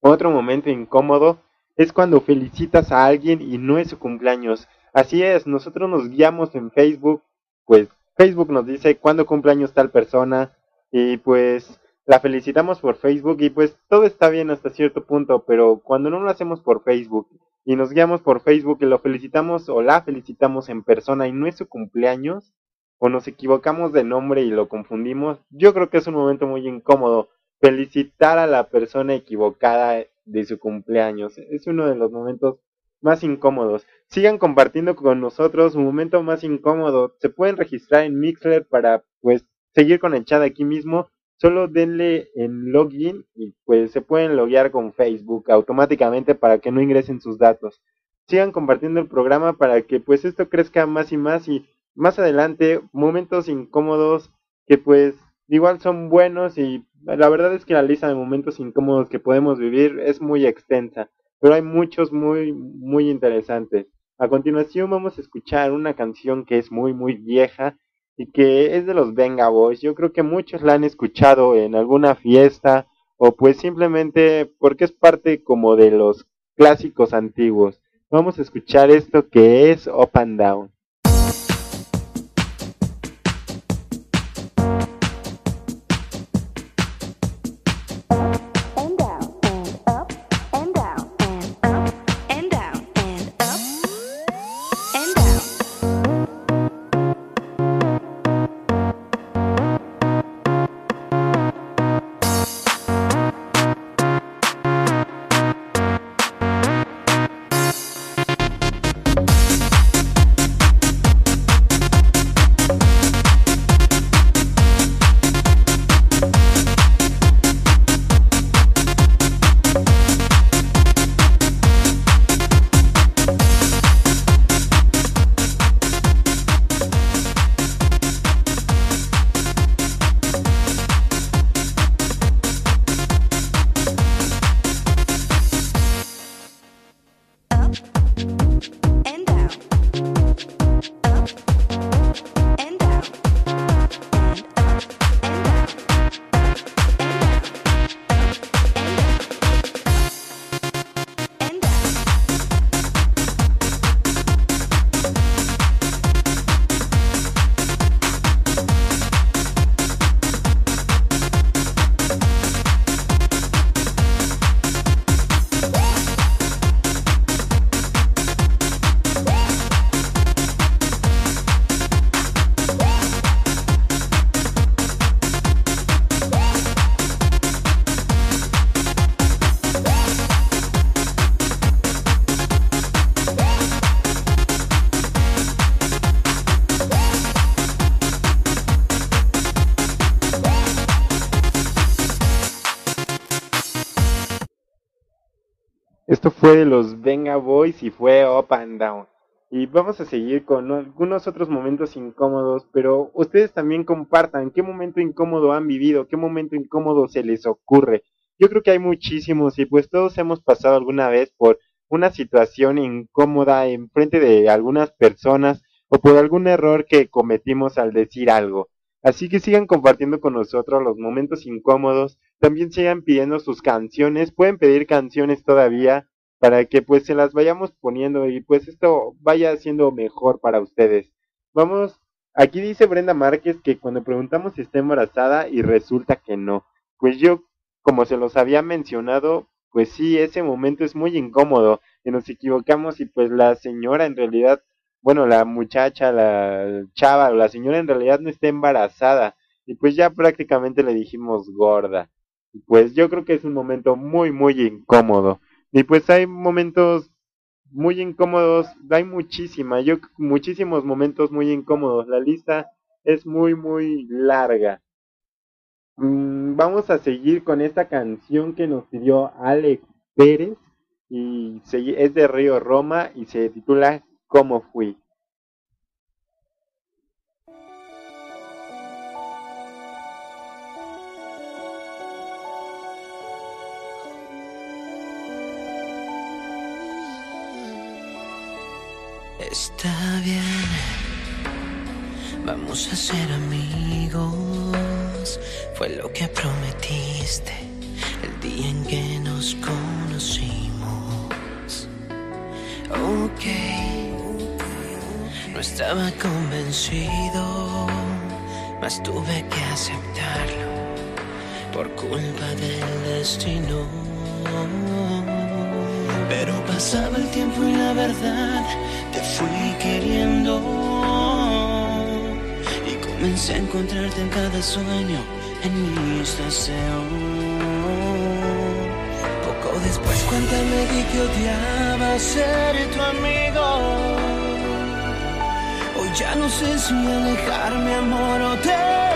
Otro momento incómodo es cuando felicitas a alguien y no es su cumpleaños. Así es, nosotros nos guiamos en Facebook, pues Facebook nos dice cuándo cumpleaños tal persona y pues la felicitamos por Facebook y pues todo está bien hasta cierto punto, pero cuando no lo hacemos por Facebook y nos guiamos por Facebook y lo felicitamos o la felicitamos en persona y no es su cumpleaños, o nos equivocamos de nombre y lo confundimos, yo creo que es un momento muy incómodo. Felicitar a la persona equivocada de su cumpleaños es uno de los momentos más incómodos. Sigan compartiendo con nosotros un momento más incómodo. Se pueden registrar en Mixler para pues seguir con el chat aquí mismo. Solo denle en login y pues se pueden loguear con Facebook automáticamente para que no ingresen sus datos. Sigan compartiendo el programa para que pues esto crezca más y más y más adelante momentos incómodos que pues igual son buenos y la verdad es que la lista de momentos incómodos que podemos vivir es muy extensa, pero hay muchos muy muy interesantes. A continuación vamos a escuchar una canción que es muy muy vieja y que es de los Venga Boys. Yo creo que muchos la han escuchado en alguna fiesta o pues simplemente porque es parte como de los clásicos antiguos. Vamos a escuchar esto que es Up and Down. De los Venga Boys y fue Up and Down. Y vamos a seguir con algunos otros momentos incómodos, pero ustedes también compartan qué momento incómodo han vivido, qué momento incómodo se les ocurre. Yo creo que hay muchísimos y pues todos hemos pasado alguna vez por una situación incómoda en frente de algunas personas o por algún error que cometimos al decir algo. Así que sigan compartiendo con nosotros los momentos incómodos, también sigan pidiendo sus canciones, pueden pedir canciones todavía para que pues se las vayamos poniendo y pues esto vaya siendo mejor para ustedes. Vamos, aquí dice Brenda Márquez que cuando preguntamos si está embarazada y resulta que no. Pues yo, como se los había mencionado, pues sí, ese momento es muy incómodo, que nos equivocamos y pues la señora en realidad, bueno, la muchacha, la chava, la señora en realidad no está embarazada y pues ya prácticamente le dijimos gorda. Y pues yo creo que es un momento muy, muy incómodo. Y pues hay momentos muy incómodos, hay muchísima, yo muchísimos momentos muy incómodos. La lista es muy muy larga. Mm, vamos a seguir con esta canción que nos pidió Alex Pérez y es de Río Roma y se titula ¿Cómo fui? Está bien, vamos a ser amigos. Fue lo que prometiste el día en que nos conocimos. Ok, no estaba convencido, mas tuve que aceptarlo por culpa del destino. Pero pasaba el tiempo y la verdad te fui queriendo. Y comencé a encontrarte en cada sueño, en mis deseos. Poco después cuenta me di que odiaba ser tu amigo. Hoy ya no sé si alejarme, amor, o te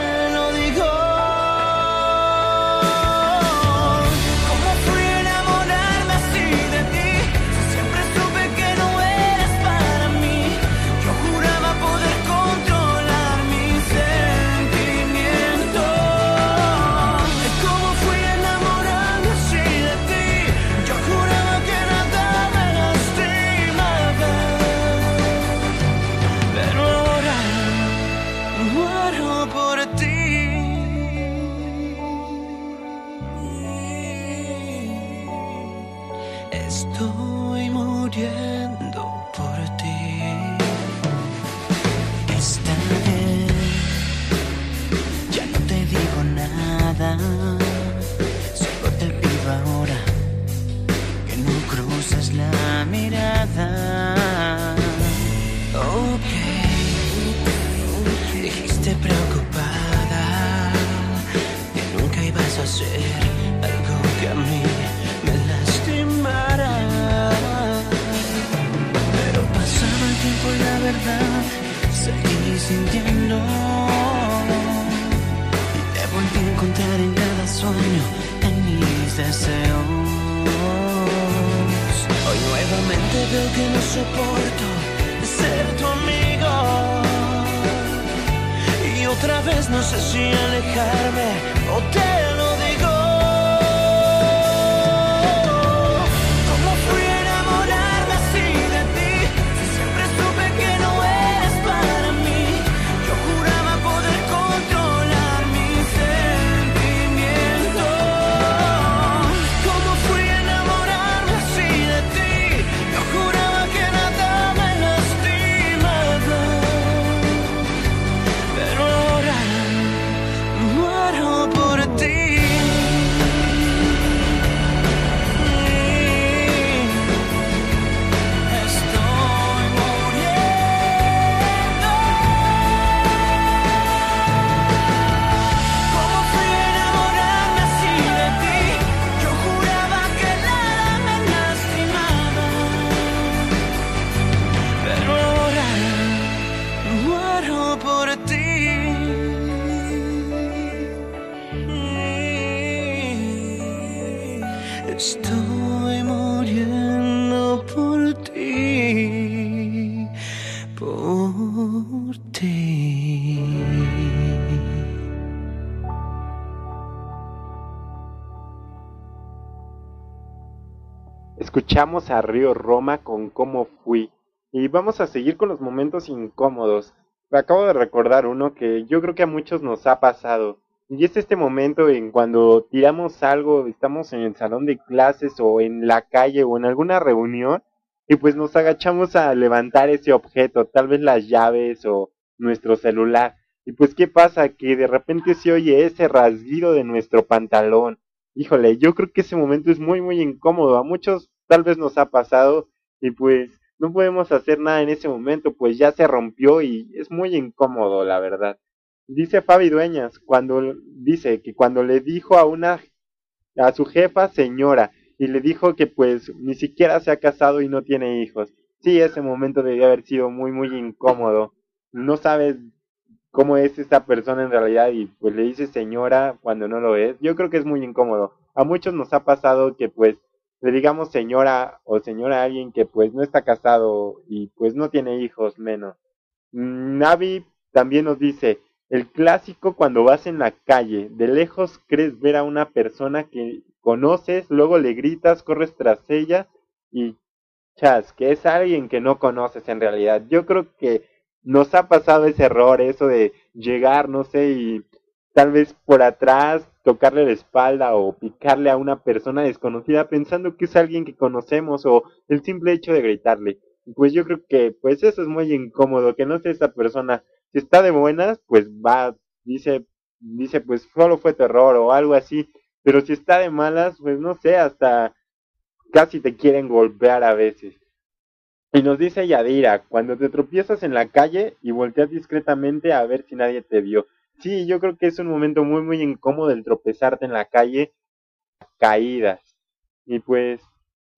Estoy muriendo sintiendo. Y te volví a encontrar en cada sueño, en mis deseos. Hoy nuevamente veo que no soporto ser tu amigo. Y otra vez no sé si alejarme o te escuchamos a Río Roma con cómo fui. Y vamos a seguir con los momentos incómodos. Acabo de recordar uno que yo creo que a muchos nos ha pasado. Y es este momento en cuando tiramos algo, estamos en el salón de clases o en la calle o en alguna reunión y pues nos agachamos a levantar ese objeto, tal vez las llaves o nuestro celular. Y pues qué pasa, que de repente se oye ese rasguido de nuestro pantalón. Híjole, yo creo que ese momento es muy muy incómodo. A muchos tal vez nos ha pasado y pues no podemos hacer nada en ese momento, pues ya se rompió y es muy incómodo, la verdad. Dice Fabi Dueñas, cuando dice que cuando le dijo a una a su jefa señora y le dijo que pues ni siquiera se ha casado y no tiene hijos. Sí, ese momento debió haber sido muy muy incómodo. No sabes cómo es esta persona en realidad y pues le dice señora cuando no lo es. Yo creo que es muy incómodo. A muchos nos ha pasado que pues le digamos señora o señora a alguien que pues no está casado y pues no tiene hijos menos. Mm, Navi también nos dice, el clásico cuando vas en la calle, de lejos crees ver a una persona que conoces, luego le gritas, corres tras ella y chas, que es alguien que no conoces en realidad. Yo creo que nos ha pasado ese error, eso de llegar, no sé, y tal vez por atrás tocarle la espalda o picarle a una persona desconocida pensando que es alguien que conocemos o el simple hecho de gritarle. Pues yo creo que pues eso es muy incómodo, que no sé esa persona, si está de buenas, pues va, dice, dice pues solo fue terror o algo así, pero si está de malas, pues no sé, hasta casi te quieren golpear a veces. Y nos dice Yadira, cuando te tropiezas en la calle y volteas discretamente a ver si nadie te vio. Sí, yo creo que es un momento muy muy incómodo el tropezarte en la calle, caídas. Y pues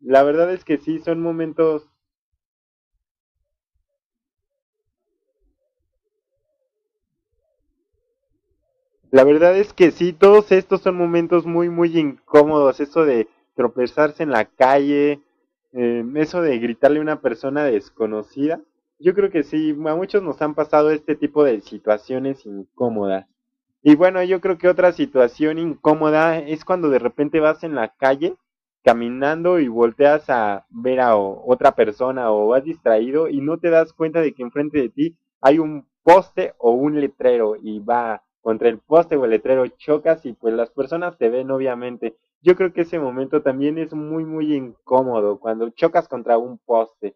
la verdad es que sí, son momentos La verdad es que sí, todos estos son momentos muy muy incómodos, eso de tropezarse en la calle, eh, eso de gritarle a una persona desconocida. Yo creo que sí, a muchos nos han pasado este tipo de situaciones incómodas. Y bueno, yo creo que otra situación incómoda es cuando de repente vas en la calle caminando y volteas a ver a otra persona o vas distraído y no te das cuenta de que enfrente de ti hay un poste o un letrero y va contra el poste o el letrero chocas y pues las personas te ven obviamente. Yo creo que ese momento también es muy muy incómodo cuando chocas contra un poste.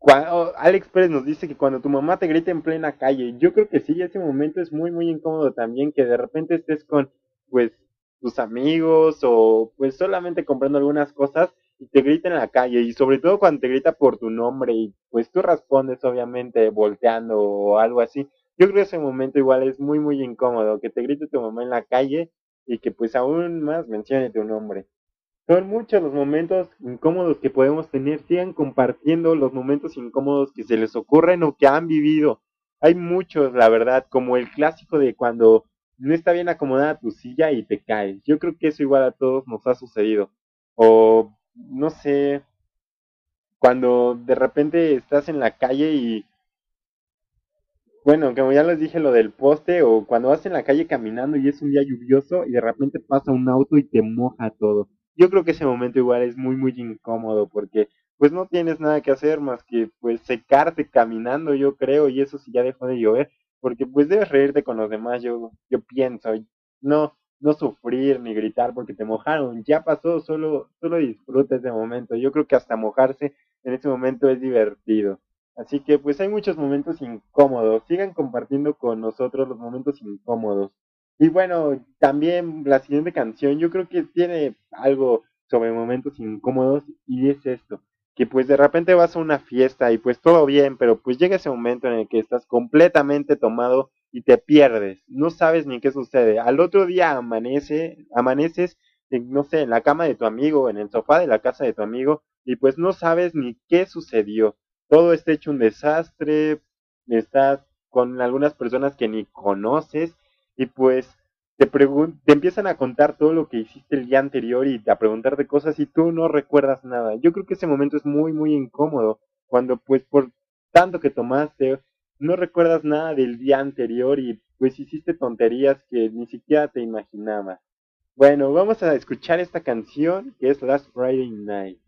Cua- oh, Alex Pérez nos dice que cuando tu mamá te grita en plena calle, yo creo que sí, ese momento es muy muy incómodo también, que de repente estés con pues tus amigos o pues solamente comprando algunas cosas y te grita en la calle y sobre todo cuando te grita por tu nombre y pues tú respondes obviamente volteando o algo así. Yo creo que ese momento igual es muy muy incómodo, que te grite tu mamá en la calle y que pues aún más mencione tu nombre. Son muchos los momentos incómodos que podemos tener. Sigan compartiendo los momentos incómodos que se les ocurren o que han vivido. Hay muchos, la verdad, como el clásico de cuando no está bien acomodada tu silla y te caes. Yo creo que eso igual a todos nos ha sucedido. O, no sé, cuando de repente estás en la calle y, bueno, como ya les dije lo del poste, o cuando vas en la calle caminando y es un día lluvioso y de repente pasa un auto y te moja todo. Yo creo que ese momento igual es muy muy incómodo porque pues no tienes nada que hacer más que pues secarte caminando, yo creo, y eso sí ya dejó de llover, porque pues debes reírte con los demás, yo yo pienso, no no sufrir ni gritar porque te mojaron, ya pasó, solo solo disfruta ese momento. Yo creo que hasta mojarse en ese momento es divertido. Así que pues hay muchos momentos incómodos. Sigan compartiendo con nosotros los momentos incómodos. Y bueno, también la siguiente canción yo creo que tiene algo sobre momentos incómodos y es esto, que pues de repente vas a una fiesta y pues todo bien, pero pues llega ese momento en el que estás completamente tomado y te pierdes, no sabes ni qué sucede. Al otro día amanece, amaneces, no sé, en la cama de tu amigo, en el sofá de la casa de tu amigo y pues no sabes ni qué sucedió. Todo está hecho un desastre, estás con algunas personas que ni conoces y pues te, te empiezan a contar todo lo que hiciste el día anterior y a preguntarte cosas y tú no recuerdas nada. Yo creo que ese momento es muy muy incómodo cuando pues por tanto que tomaste no recuerdas nada del día anterior y pues hiciste tonterías que ni siquiera te imaginabas. Bueno, vamos a escuchar esta canción que es Last Friday Night.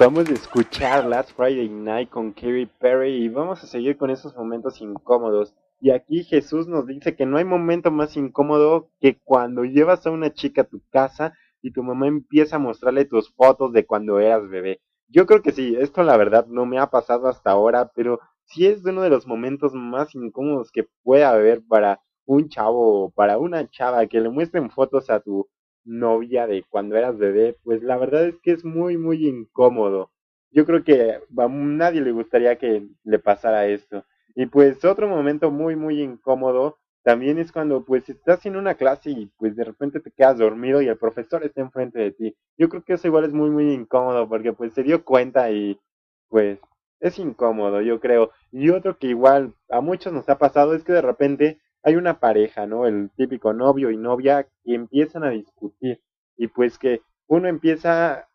Acabamos de escuchar Last Friday Night con Katy Perry y vamos a seguir con esos momentos incómodos. Y aquí Jesús nos dice que no hay momento más incómodo que cuando llevas a una chica a tu casa y tu mamá empieza a mostrarle tus fotos de cuando eras bebé. Yo creo que sí, esto la verdad no me ha pasado hasta ahora, pero sí es uno de los momentos más incómodos que puede haber para un chavo o para una chava que le muestren fotos a tu novia de cuando eras bebé, pues la verdad es que es muy, muy incómodo. Yo creo que a nadie le gustaría que le pasara esto. Y pues otro momento muy, muy incómodo también es cuando pues estás en una clase y pues de repente te quedas dormido y el profesor está enfrente de ti. Yo creo que eso igual es muy, muy incómodo porque pues se dio cuenta y pues es incómodo, yo creo. Y otro que igual a muchos nos ha pasado es que de repente hay una pareja, ¿no? El típico novio y novia que empiezan a discutir y pues que uno empieza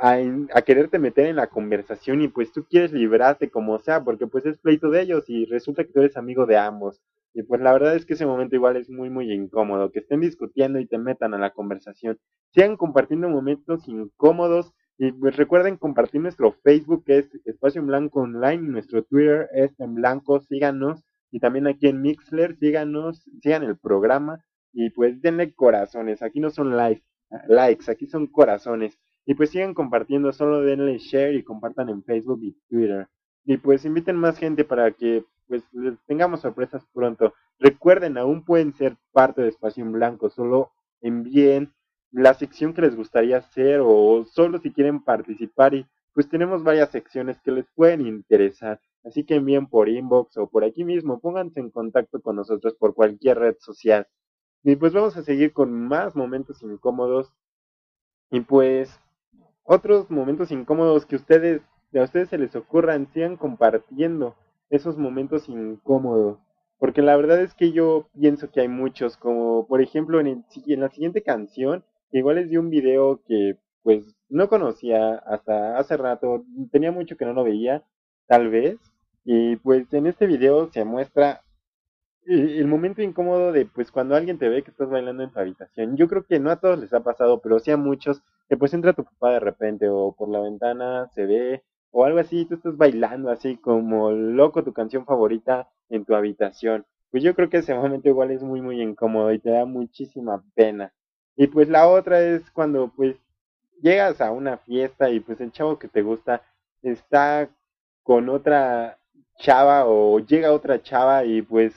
a, a, quererte meter en la conversación y pues tú quieres librarte como sea porque pues es pleito de ellos y resulta que tú eres amigo de ambos y pues la verdad es que ese momento igual es muy muy incómodo que estén discutiendo y te metan a la conversación sigan compartiendo momentos incómodos y pues recuerden compartir nuestro Facebook que es Espacio en Blanco Online nuestro Twitter es en blanco síganos y también aquí en Mixler, síganos, sigan el programa y pues denle corazones, aquí no son likes, likes, aquí son corazones. Y pues sigan compartiendo, solo denle share y compartan en Facebook y Twitter. Y pues inviten más gente para que pues tengamos sorpresas pronto. Recuerden, aún pueden ser parte de Espacio en Blanco, solo envíen la sección que les gustaría hacer o solo si quieren participar y pues tenemos varias secciones que les pueden interesar. Así que envíen por inbox o por aquí mismo, pónganse en contacto con nosotros por cualquier red social. Y pues vamos a seguir con más momentos incómodos. Y pues otros momentos incómodos que ustedes, a ustedes se les ocurran, sigan compartiendo esos momentos incómodos. Porque la verdad es que yo pienso que hay muchos, como por ejemplo en, el, en la siguiente canción, igual les di un video que pues no conocía hasta hace rato, tenía mucho que no lo veía, tal vez, y pues en este video se muestra el momento incómodo de pues cuando alguien te ve que estás bailando en tu habitación. Yo creo que no a todos les ha pasado, pero sí a muchos, que pues entra tu papá de repente o por la ventana se ve o algo así, tú estás bailando así como loco tu canción favorita en tu habitación. Pues yo creo que ese momento igual es muy muy incómodo y te da muchísima pena. Y pues la otra es cuando pues llegas a una fiesta y pues el chavo que te gusta está con otra chava o llega otra chava y pues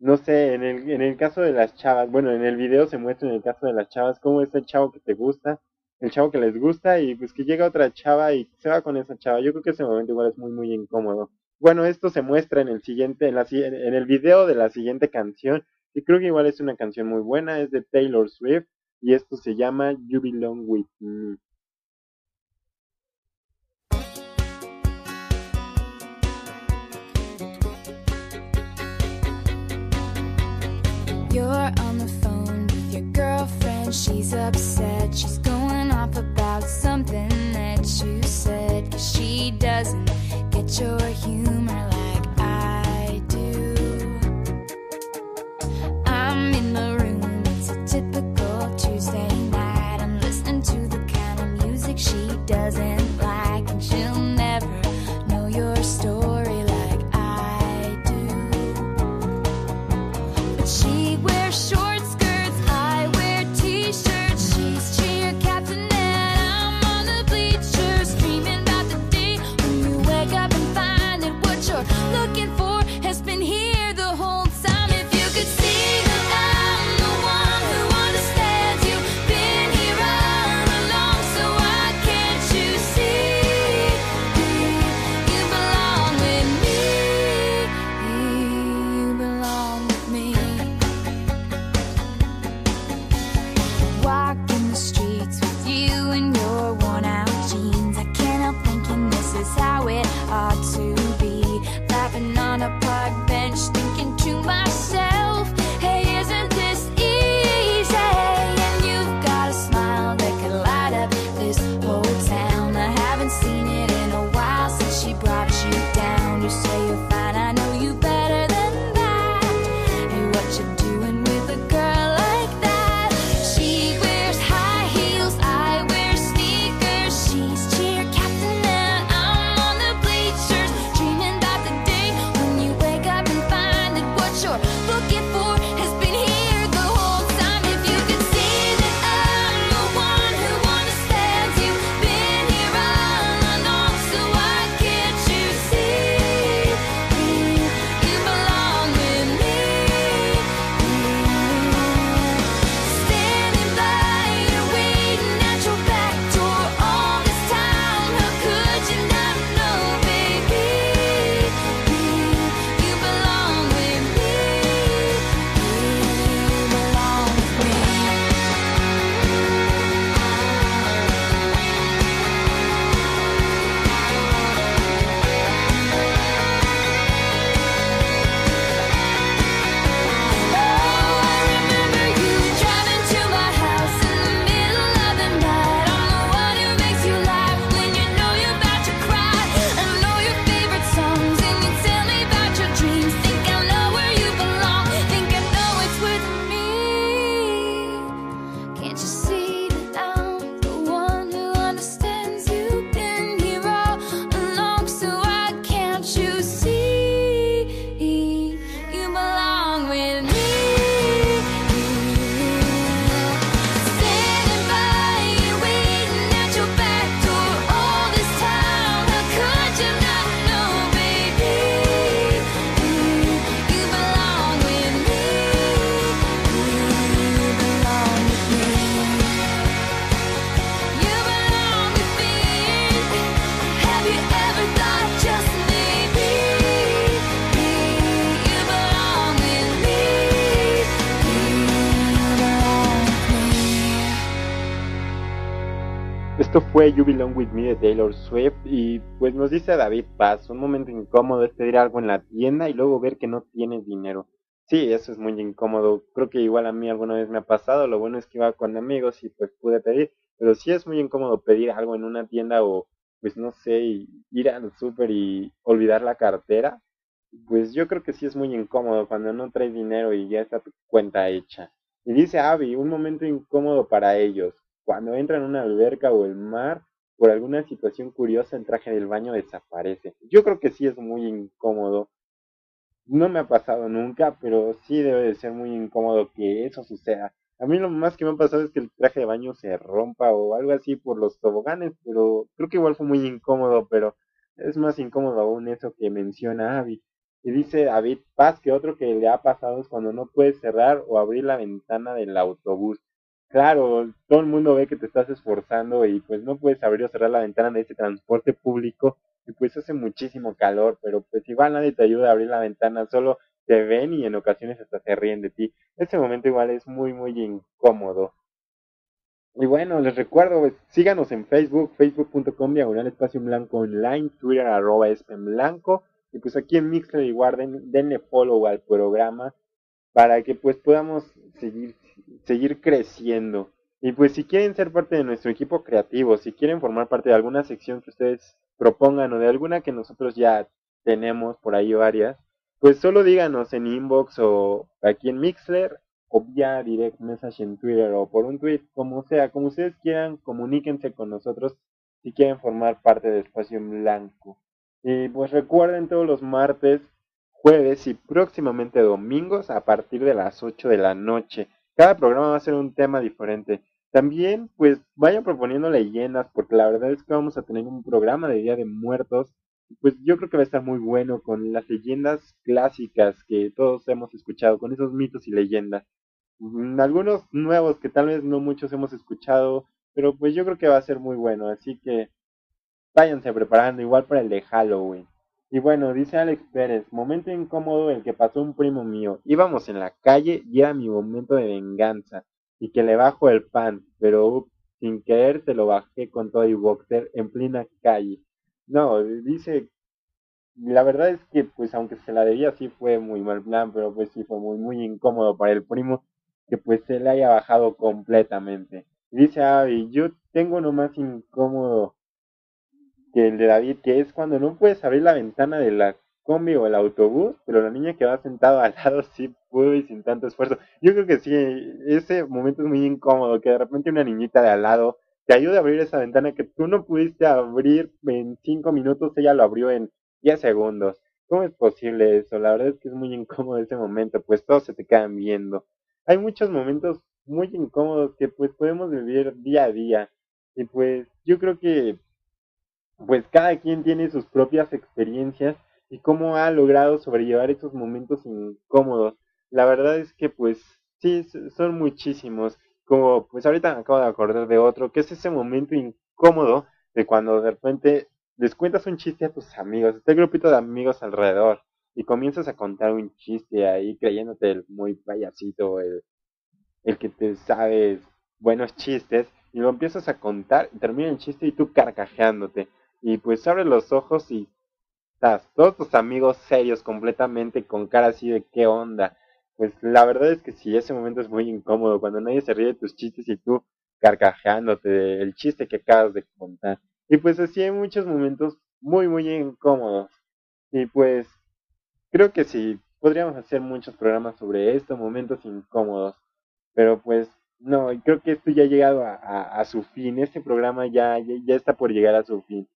no sé, en el, en el caso de las chavas, bueno, en el video se muestra en el caso de las chavas cómo es el chavo que te gusta, el chavo que les gusta y pues que llega otra chava y se va con esa chava. Yo creo que ese momento igual es muy muy incómodo. Bueno, esto se muestra en el siguiente, en, la, en el video de la siguiente canción y creo que igual es una canción muy buena, es de Taylor Swift y esto se llama You Belong With Me. You're on the phone with your girlfriend. She's upset. She's going off about something that you said. Cause she doesn't get your humor You Belong With Me de Taylor Swift y pues nos dice David Paz, un momento incómodo es pedir algo en la tienda y luego ver que no tienes dinero. Sí, eso es muy incómodo. Creo que igual a mí alguna vez me ha pasado. Lo bueno es que iba con amigos y pues pude pedir. Pero sí es muy incómodo pedir algo en una tienda o pues no sé, ir al súper y olvidar la cartera. Pues yo creo que sí es muy incómodo cuando no traes dinero y ya está tu cuenta hecha. Y dice Abby, un momento incómodo para ellos. Cuando entran en una alberca o el mar, por alguna situación curiosa el traje del baño desaparece. Yo creo que sí es muy incómodo. No me ha pasado nunca, pero sí debe de ser muy incómodo que eso suceda. A mí lo más que me ha pasado es que el traje de baño se rompa o algo así por los toboganes, pero creo que igual fue muy incómodo, pero es más incómodo aún eso que menciona Abby. Y dice David Paz que otro que le ha pasado es cuando no puedes cerrar o abrir la ventana del autobús. Claro, todo el mundo ve que te estás esforzando y pues no puedes abrir o cerrar la ventana de ese transporte público y pues hace muchísimo calor, pero pues igual nadie te ayuda a abrir la ventana, solo te ven y en ocasiones hasta se ríen de ti. Ese momento igual es muy muy incómodo. Y bueno, les recuerdo, pues, síganos en Facebook, facebook.com diagonal espacio blanco online, Twitter arroba en y pues aquí en Mixler igual den, denle follow al programa para que pues podamos seguir, seguir creciendo. Y pues si quieren ser parte de nuestro equipo creativo, si quieren formar parte de alguna sección que ustedes propongan o de alguna que nosotros ya tenemos por ahí varias, pues solo díganos en inbox o aquí en Mixler o vía direct message en Twitter o por un tweet, como sea, como ustedes quieran, comuníquense con nosotros si quieren formar parte de Espacio en Blanco. Y pues recuerden todos los martes, jueves y próximamente domingos a partir de las 8 de la noche. Cada programa va a ser un tema diferente. También pues vayan proponiendo leyendas porque la verdad es que vamos a tener un programa de Día de Muertos. Pues yo creo que va a estar muy bueno con las leyendas clásicas que todos hemos escuchado, con esos mitos y leyendas. Mm, Algunos nuevos que tal vez no muchos hemos escuchado, pero pues yo creo que va a ser muy bueno. Así que váyanse preparando igual para el de Halloween. Y bueno, dice Alex Pérez, momento incómodo el que pasó un primo mío. Íbamos en la calle y era mi momento de venganza. Y que le bajo el pan, pero ups, sin querer se lo bajé con todo y boxer en plena calle. No, dice, la verdad es que pues aunque se la debía sí fue muy mal plan, pero pues sí fue muy muy incómodo para el primo que pues se le haya bajado completamente. Dice Abby, yo tengo uno más incómodo que el de David, que es cuando no puedes abrir la ventana de la combi o el autobús, pero la niña que va sentada al lado sí pudo y sin tanto esfuerzo. Yo creo que sí, ese momento es muy incómodo, que de repente una niñita de al lado te ayude a abrir esa ventana que tú no pudiste abrir en 5 minutos, ella lo abrió en 10 segundos. ¿Cómo es posible eso? La verdad es que es muy incómodo ese momento, pues todos se te quedan viendo. Hay muchos momentos muy incómodos que pues podemos vivir día a día. Y pues yo creo que pues cada quien tiene sus propias experiencias y cómo ha logrado sobrellevar esos momentos incómodos. La verdad es que pues sí, son muchísimos. Como pues ahorita me acabo de acordar de otro, que es ese momento incómodo de cuando de repente les cuentas un chiste a tus amigos, está el grupito de amigos alrededor y comienzas a contar un chiste ahí creyéndote el muy payasito, el, el que te sabes buenos chistes y lo empiezas a contar y termina el chiste y tú carcajeándote y pues abres los ojos y estás todos tus amigos serios completamente con cara así de qué onda. Pues la verdad es que sí, ese momento es muy incómodo cuando nadie se ríe de tus chistes y tú carcajeándote del chiste que acabas de contar. Y pues así hay muchos momentos muy muy incómodos. Y pues creo que sí, podríamos hacer muchos programas sobre estos momentos incómodos. Pero pues no, creo que esto ya ha llegado a, su fin. Este programa ya, ya está por llegar a su fin.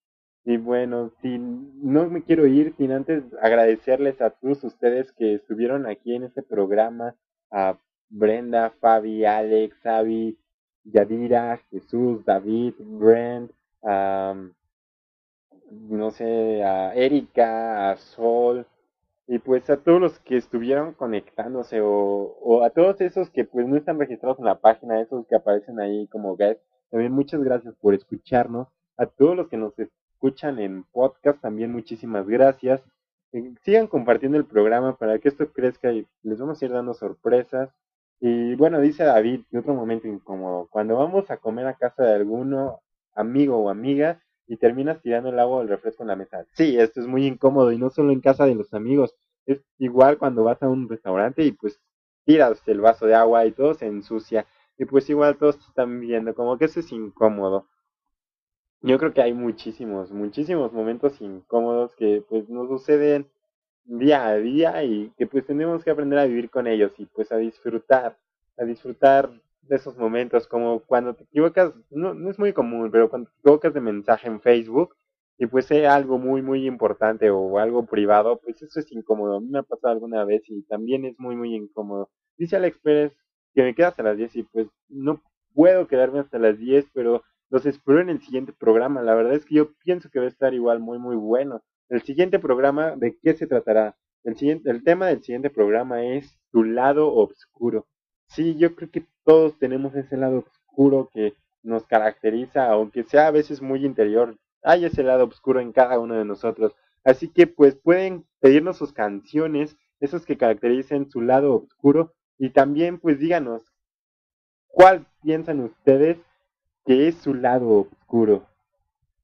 Y bueno, sin, no me quiero ir sin antes agradecerles a todos ustedes que estuvieron aquí en este programa. A Brenda, Fabi, Alex, Xavi, Yadira, Jesús, David, Brent, no sé, a Erika, a Sol, y pues a todos los que estuvieron conectándose o, o a todos esos que pues no están registrados en la página, esos que aparecen ahí como guest, también muchas gracias por escucharnos. A todos los que nos escuchan en podcast, también muchísimas gracias. Eh, Sigan compartiendo el programa para que esto crezca y les vamos a ir dando sorpresas. Y bueno, dice David, de otro momento incómodo, cuando vamos a comer a casa de alguno, amigo o amiga y terminas tirando el agua o el refresco en la mesa. Sí, esto es muy incómodo y no solo en casa de los amigos, es igual cuando vas a un restaurante y pues tiras el vaso de agua y todo se ensucia y pues igual todos te están viendo, como que eso es incómodo. Yo creo que hay muchísimos, muchísimos momentos incómodos que pues nos suceden día a día y que pues tenemos que aprender a vivir con ellos y pues a disfrutar, a disfrutar de esos momentos, como cuando te equivocas, no, no es muy común, pero cuando te equivocas de mensaje en Facebook y pues es algo muy muy importante o algo privado, pues eso es incómodo. A mí me ha pasado alguna vez y también es muy muy incómodo. Dice Alex Pérez que me queda hasta las 10 y pues no puedo quedarme hasta las 10, pero los espero en el siguiente programa. La verdad es que yo pienso que va a estar igual muy muy bueno. El siguiente programa, ¿de qué se tratará? El, siguiente, el tema del siguiente programa es tu lado oscuro. Sí, yo creo que todos tenemos ese lado oscuro que nos caracteriza, aunque sea a veces muy interior. Hay ese lado oscuro en cada uno de nosotros. Así que pues pueden pedirnos sus canciones, esos que caractericen su lado oscuro, y también pues díganos cuál piensan ustedes que es su lado oscuro.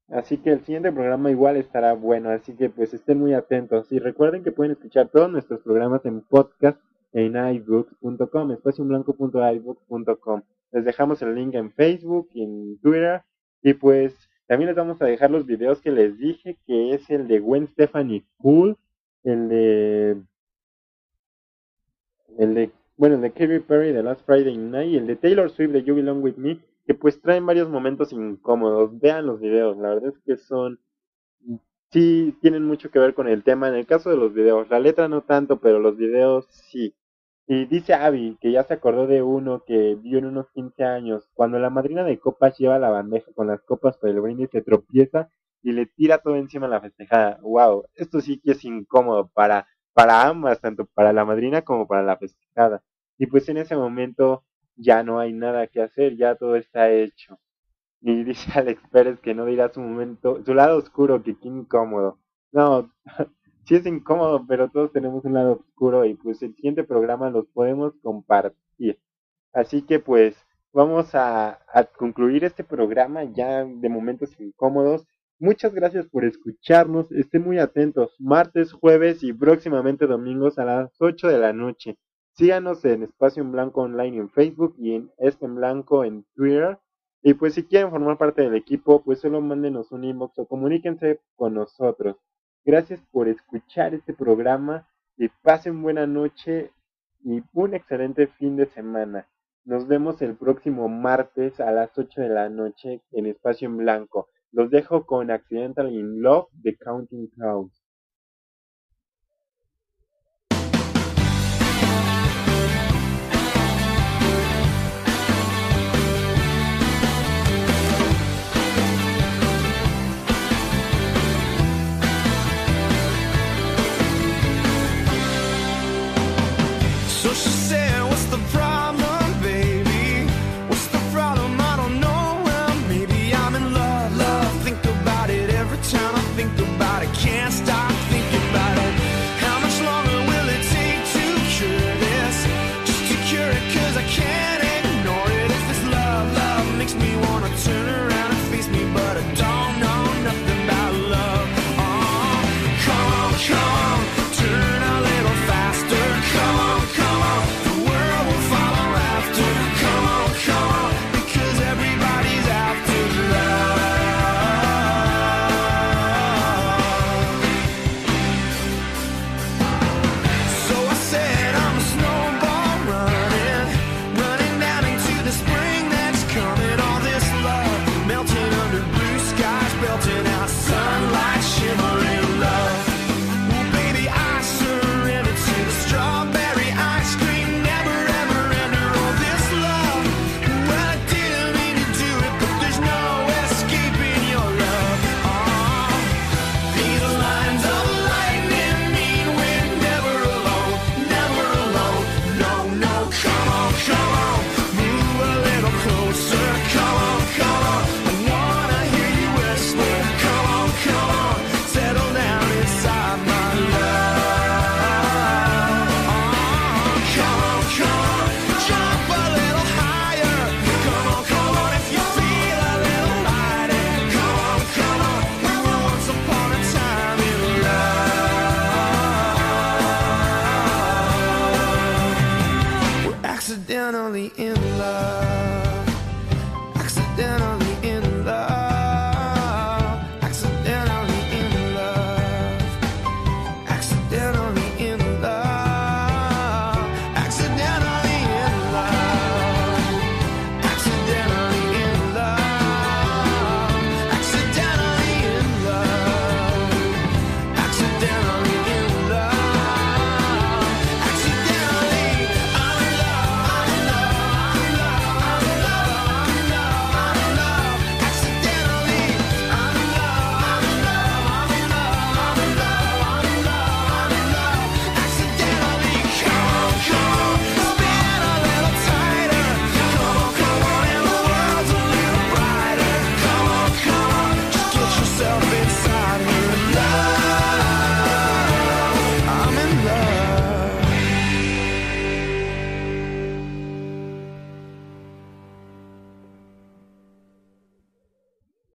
Así que el siguiente programa igual estará bueno, así que pues estén muy atentos. Y recuerden que pueden escuchar todos nuestros programas en podcast en iBooks.com, espacioblanco.iBooks.com. Les dejamos el link en Facebook y en Twitter. Y pues también les vamos a dejar los videos que les dije, que es el de Gwen Stephanie Cool, el de... El de, bueno, el de Katy Perry de Last Friday Night y el de Taylor Swift de You Belong With Me, que pues traen varios momentos incómodos. Vean los videos, la verdad es que son... Sí, tienen mucho que ver con el tema. En el caso de los videos, la letra no tanto, pero los videos sí. Y dice Abby que ya se acordó de uno que vio en unos 15 años, cuando la madrina de copas lleva la bandeja con las copas para el brindis, se tropieza y le tira todo encima a la festejada. Wow, esto sí que es incómodo para, para ambas, tanto para la madrina como para la festejada. Y pues en ese momento ya no hay nada que hacer, ya todo está hecho. Y dice Alex Pérez que no dirá su momento, su lado oscuro, que qué incómodo. No, sí es incómodo, pero todos tenemos un lado oscuro y pues el siguiente programa los podemos compartir. Así que pues vamos a, a concluir este programa ya de momentos incómodos. Muchas gracias por escucharnos, estén muy atentos, martes, jueves y próximamente domingos a las 8 de la noche. Síganos en Espacio en Blanco Online en Facebook y en Este en Blanco en Twitter. Y pues si quieren formar parte del equipo, pues solo mándenos un inbox o comuníquense con nosotros. Gracias por escuchar este programa y pasen buena noche y un excelente fin de semana. Nos vemos el próximo martes a las 8 de la noche en Espacio en Blanco. Los dejo con Accidental in Love de Counting Crows.